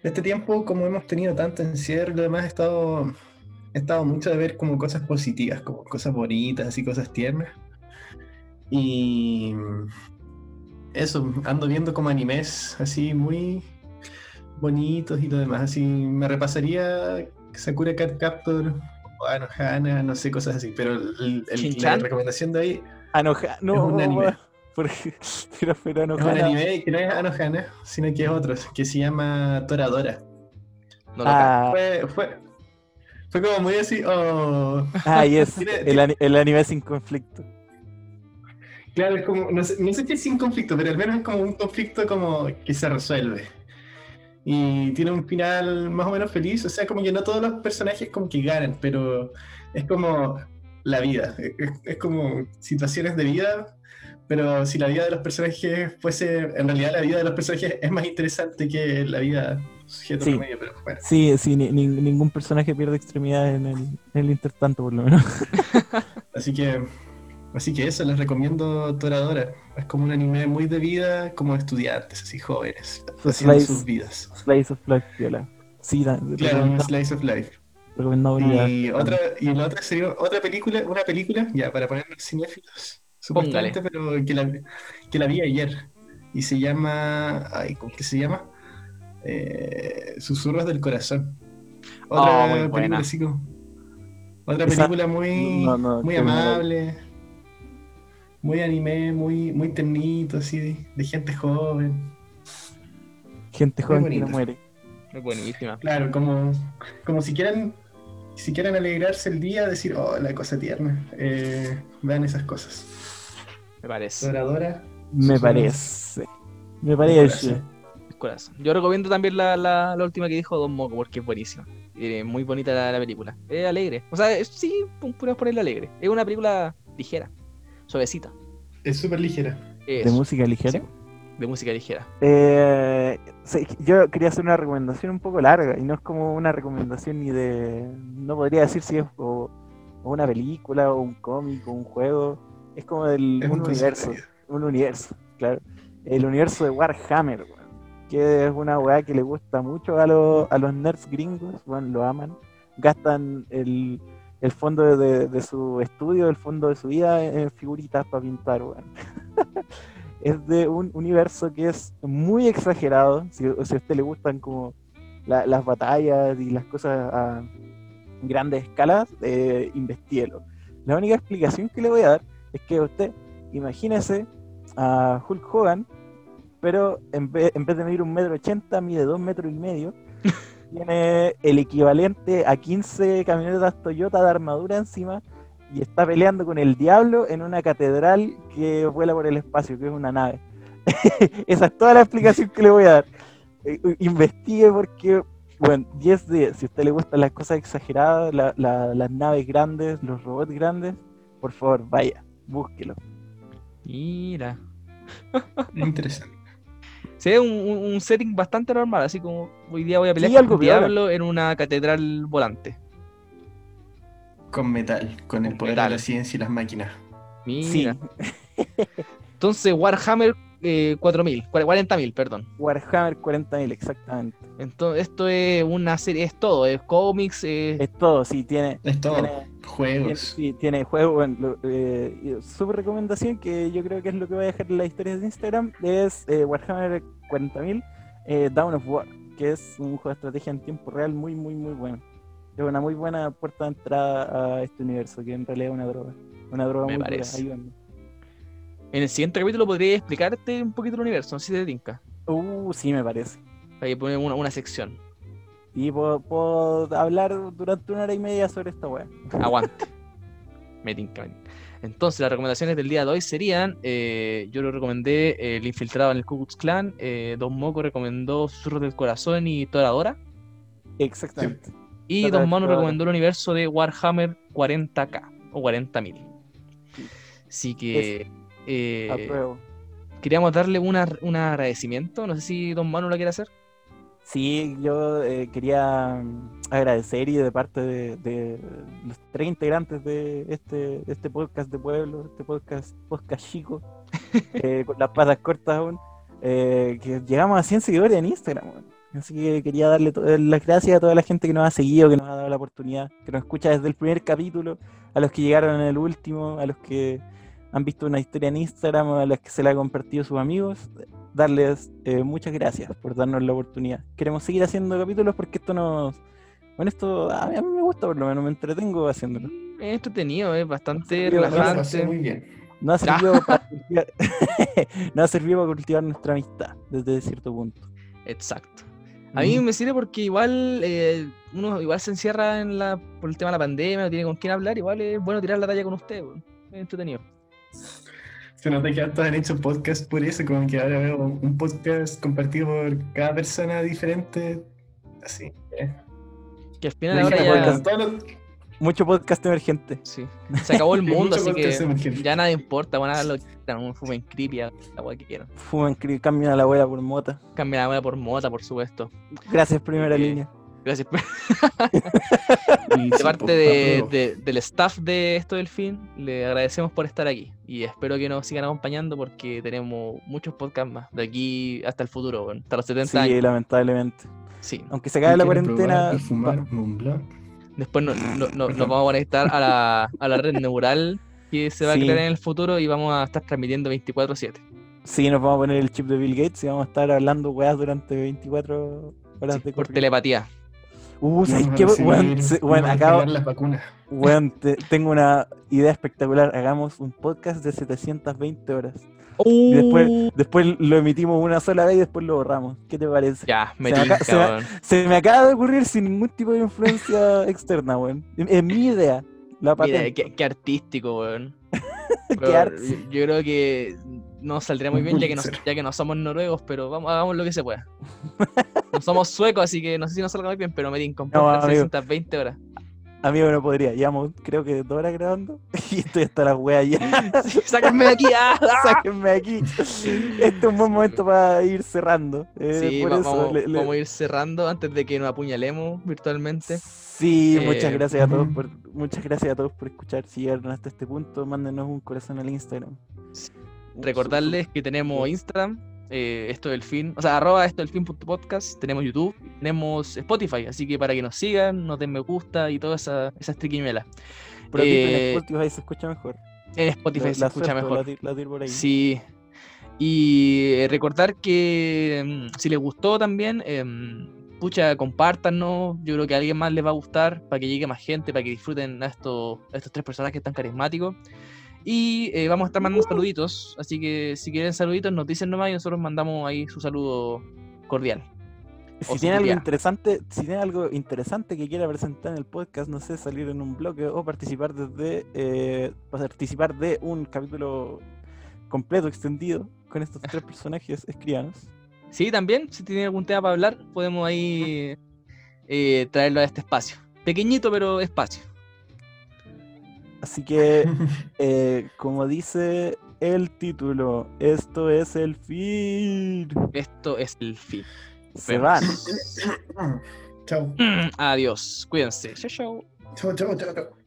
este tiempo, como hemos tenido tanto encierro y lo demás, he estado, he estado mucho de ver como cosas positivas, como cosas bonitas y cosas tiernas. Y eso, ando viendo como animes así muy bonitos y lo demás. Así me repasaría Sakura Card Captor o Anohana, no sé, cosas así. Pero el- el- la recomendación de hoy Anoja, no, un anime. Porque, pero, pero es un Anohana- anime que no es Anohana, sino que es otro, que se llama Toradora. No. Ah, Fue, fue, fue como muy así, oh. ah, yes, el, el anime sin conflicto. Claro, es como, no sé, no sé si es sin conflicto, pero al menos es como un conflicto como que se resuelve. Y tiene un final más o menos feliz, o sea, como que no todos los personajes como que ganan, pero es como la vida, es, es como situaciones de vida, pero si la vida de los personajes fuese, en realidad la vida de los personajes es más interesante que la vida sujeto Sí. promedio, pero bueno. Sí, sí, ni- ni- ningún personaje pierde extremidades en el, en el intertanto, por lo menos. Así que, así que eso, les recomiendo Toradora. Es como un anime muy de vida, como estudiantes, así jóvenes, Su haciendo slice. sus vidas. Slice of Life, viola. Sí, da- Claro, un slice of life. Y otra, y la otra sería otra película, una película, ya, para ponernos cinéfilos, supuestamente, pero que la, que la vi ayer. Y se llama. Ay, ¿cómo que se llama? Eh, Susurros del corazón. Otra Oh, muy película buena. así como. Otra Esa- película muy, no, no, muy amable, muy anime, muy, muy ternito, así, de, de gente joven. Gente Muy joven que no muere. Es buenísima. Claro, como, como si quieran si quieren alegrarse el día, decir, oh, la cosa tierna. Eh, vean esas cosas. Me parece. Dora Dora. Me parece. Me corazón. parece. el corazón. Yo recomiendo también la, la, la última que dijo Don Moco porque es buenísima. Eh, muy bonita la, la película. Es alegre. O sea, es- sí, pu- puedes ponerle alegre. Es una película ligera, suavecita. Es súper ligera. De música ligera. Sí. de música ligera. Eh, sí, yo quería hacer una recomendación un poco larga y no es como una recomendación ni de. No podría decir si es o, o una película o un cómic o un juego. Es como del Es un universo. Un universo, claro. El universo de Warhammer, weón, que es una weá que le gusta mucho a, los a los nerds gringos, bueno, lo aman. Gastan el, el fondo de, de su estudio, el fondo de su vida en figuritas para pintar, weón. es de un universo que es muy exagerado. Si, si a usted le gustan como la- las batallas y las cosas a grandes escalas, eh, investíguelo. La única explicación que le voy a dar es que usted imagínese a Hulk Hogan, pero en vez, en vez de medir un metro ochenta, mide dos metros y medio. Tiene el equivalente a 15 camionetas Toyota de armadura encima y está peleando con el diablo en una catedral que vuela por el espacio, que es una nave. Esa es toda la explicación que le voy a dar. Eh, Investigue porque, bueno, 10 de 10. Si a usted le gustan las cosas exageradas, la- la- las naves grandes, los robots grandes, por favor, vaya, búsquelo. Mira. Interesante. Sí, es un, un- un setting bastante normal, así como hoy día voy a pelear Sí, con algo diablo en una catedral volante. Con metal, con el poder metal. de la ciencia y las máquinas. Mira. Sí, Entonces, Warhammer eh, 4000, 40.000, perdón. Warhammer 40.000, exactamente. Entonces, esto es una serie, es todo, es cómics, es- Es todo, sí, tiene, Es todo. tiene, Juegos. sí, tiene juego. Bueno, eh, su recomendación, que yo creo que es lo que voy a dejar en las historias de Instagram, es eh, Warhammer 40.000 eh, Down of War, que es un juego de estrategia en tiempo real muy, muy, muy bueno. Es una muy buena puerta de entrada a este universo, que en realidad es una droga. Una droga Me muy parece. En el siguiente capítulo podría explicarte un poquito el universo, no sé si te tinca. Uh, sí, me parece. Ahí poner una, una sección. Y puedo, puedo hablar durante una hora y media sobre esta wea. Aguante. me tinca, me tinca. Entonces, las recomendaciones del día de hoy serían: eh, yo lo recomendé eh, El Infiltrado en el Ku Klux Klan, eh, Don Moco recomendó Susurros del Corazón y Toradora, Exactamente. y Don Manu recomendó el universo de Warhammer 40k o 40.000. Así que eh, Apruebo. queríamos darle una- un agradecimiento. No sé si Don Manu lo quiere hacer. Sí, yo eh, quería agradecer y de parte de, de los tres integrantes de este, este podcast de pueblo, este podcast, podcast chico, eh, con las patas cortas aún, eh, que llegamos a 100 seguidores en Instagram. Así que quería darle eh, las gracias a toda la gente que nos ha seguido, que nos ha dado la oportunidad, que nos escucha desde el primer capítulo, a los que llegaron en el último, a los que han visto una historia en Instagram, a los que se la han compartido sus amigos, darles eh, muchas gracias por darnos la oportunidad. Queremos seguir haciendo capítulos porque esto nos... Bueno, esto a mí, a mí me gusta por lo menos, me entretengo haciéndolo. Es entretenido, es bastante pasé relajante. muy bien. No ha servido para cultivar, no ha servido para cultivar nuestra amistad desde cierto punto. Exacto. A mí me sirve porque igual eh, uno igual se encierra en la, por el tema de la pandemia, no tiene con quién hablar, igual es bueno tirar la talla con usted, es entretenido. Se nota que hartos han hecho podcast por eso, como que ahora veo un podcast compartido por cada persona diferente. Así. eh. Que al final ahora ya todos los- Mucho podcast emergente. sí, se acabó el mundo, así podcast que emergente. ya nada importa, van a lo que quieran, un fumen creepy, la weá que quieran. Fuman, cri- cambian a la abuela por mota. Cambia la weá por mota, por supuesto. Gracias, primera Eh, línea. Gracias. Y De sí, parte pues, de, de- del staff de esto del fin, le agradecemos por estar aquí y espero que nos sigan acompañando porque tenemos muchos podcasts más de aquí hasta el futuro, hasta los 70 Sí, años. lamentablemente. Sí. Aunque se acabe la ¿Quieren cuarentena, y fumar va-? Después no- no- no- nos vamos a conectar a la, a la red neural que se va Sí. a crear en el futuro y vamos a estar transmitiendo 24/7. sí, nos vamos a poner el chip de Bill Gates y vamos a estar hablando weas durante 24 horas Sí, de por corrido. telepatía. Uh, ¿sabes qué? Weón, a acabo- las vacunas. weón, te- tengo una idea espectacular. Hagamos un podcast de 720 horas. Y después, después lo emitimos una sola vez y después lo borramos. ¿Qué te parece? Ya, me Se me acaba- se me- weón. Se me acaba de ocurrir sin ningún tipo de influencia externa, weón. Es mi idea. La Mira, patente. qué, qué artístico, weón. Qué yo, yo creo que no saldría muy bien ya que, no, ya que no somos noruegos, pero vamos, hagamos lo que se pueda. No somos suecos, así que no sé si nos salga muy bien, pero me un No, podcast de amigo. 620 horas. Amigo, no podría. Llevamos, creo que dos horas grabando. Y estoy hasta la wea ya. Sí, Sáquenme de aquí, ah. Sáquenme de aquí. Este es un buen momento para ir cerrando. eh, Sí, por va- eso vamos, le- le- vamos a ir cerrando antes de que nos apuñalemos virtualmente. Sí, muchas Eh, gracias a todos por muchas gracias a todos por escuchar. Si llegaron hasta este punto, mándenos un corazón al Instagram. Recordarles que tenemos Instagram, eh, esto del fin, o sea, arroba esto del fin podcast, tenemos YouTube, tenemos Spotify, así que para que nos sigan, nos den me gusta y todas esas esas triquiñuelas. Pero tipo, en Eh, Spotify se escucha mejor. En Spotify La- se la escucha suelto, mejor. La, por ahí. Sí. Y eh, recordar que mm, si les gustó también, em, pucha, compártanos. Yo creo que a alguien más les va a gustar para que llegue más gente, para que disfruten a estos, a estos tres personajes tan carismáticos. Y eh, vamos a estar mandando saluditos. Así que si quieren saluditos, nos dicen nomás y nosotros mandamos ahí su saludo cordial. Si tiene algo interesante, si tiene algo interesante que quiera presentar en el podcast, no sé, salir en un bloque o participar desde eh, participar de un capítulo completo, extendido, con estos tres personajes, escríbanos. Sí, también, si tienen algún tema para hablar, podemos ahí eh, traerlo a este espacio. Pequeñito, pero espacio. Así que, eh, como dice el título, esto es el fin. Esto es el fin. Se van. Chao. Adiós. Cuídense. Chau, chau. Chao, chao, chao, chao.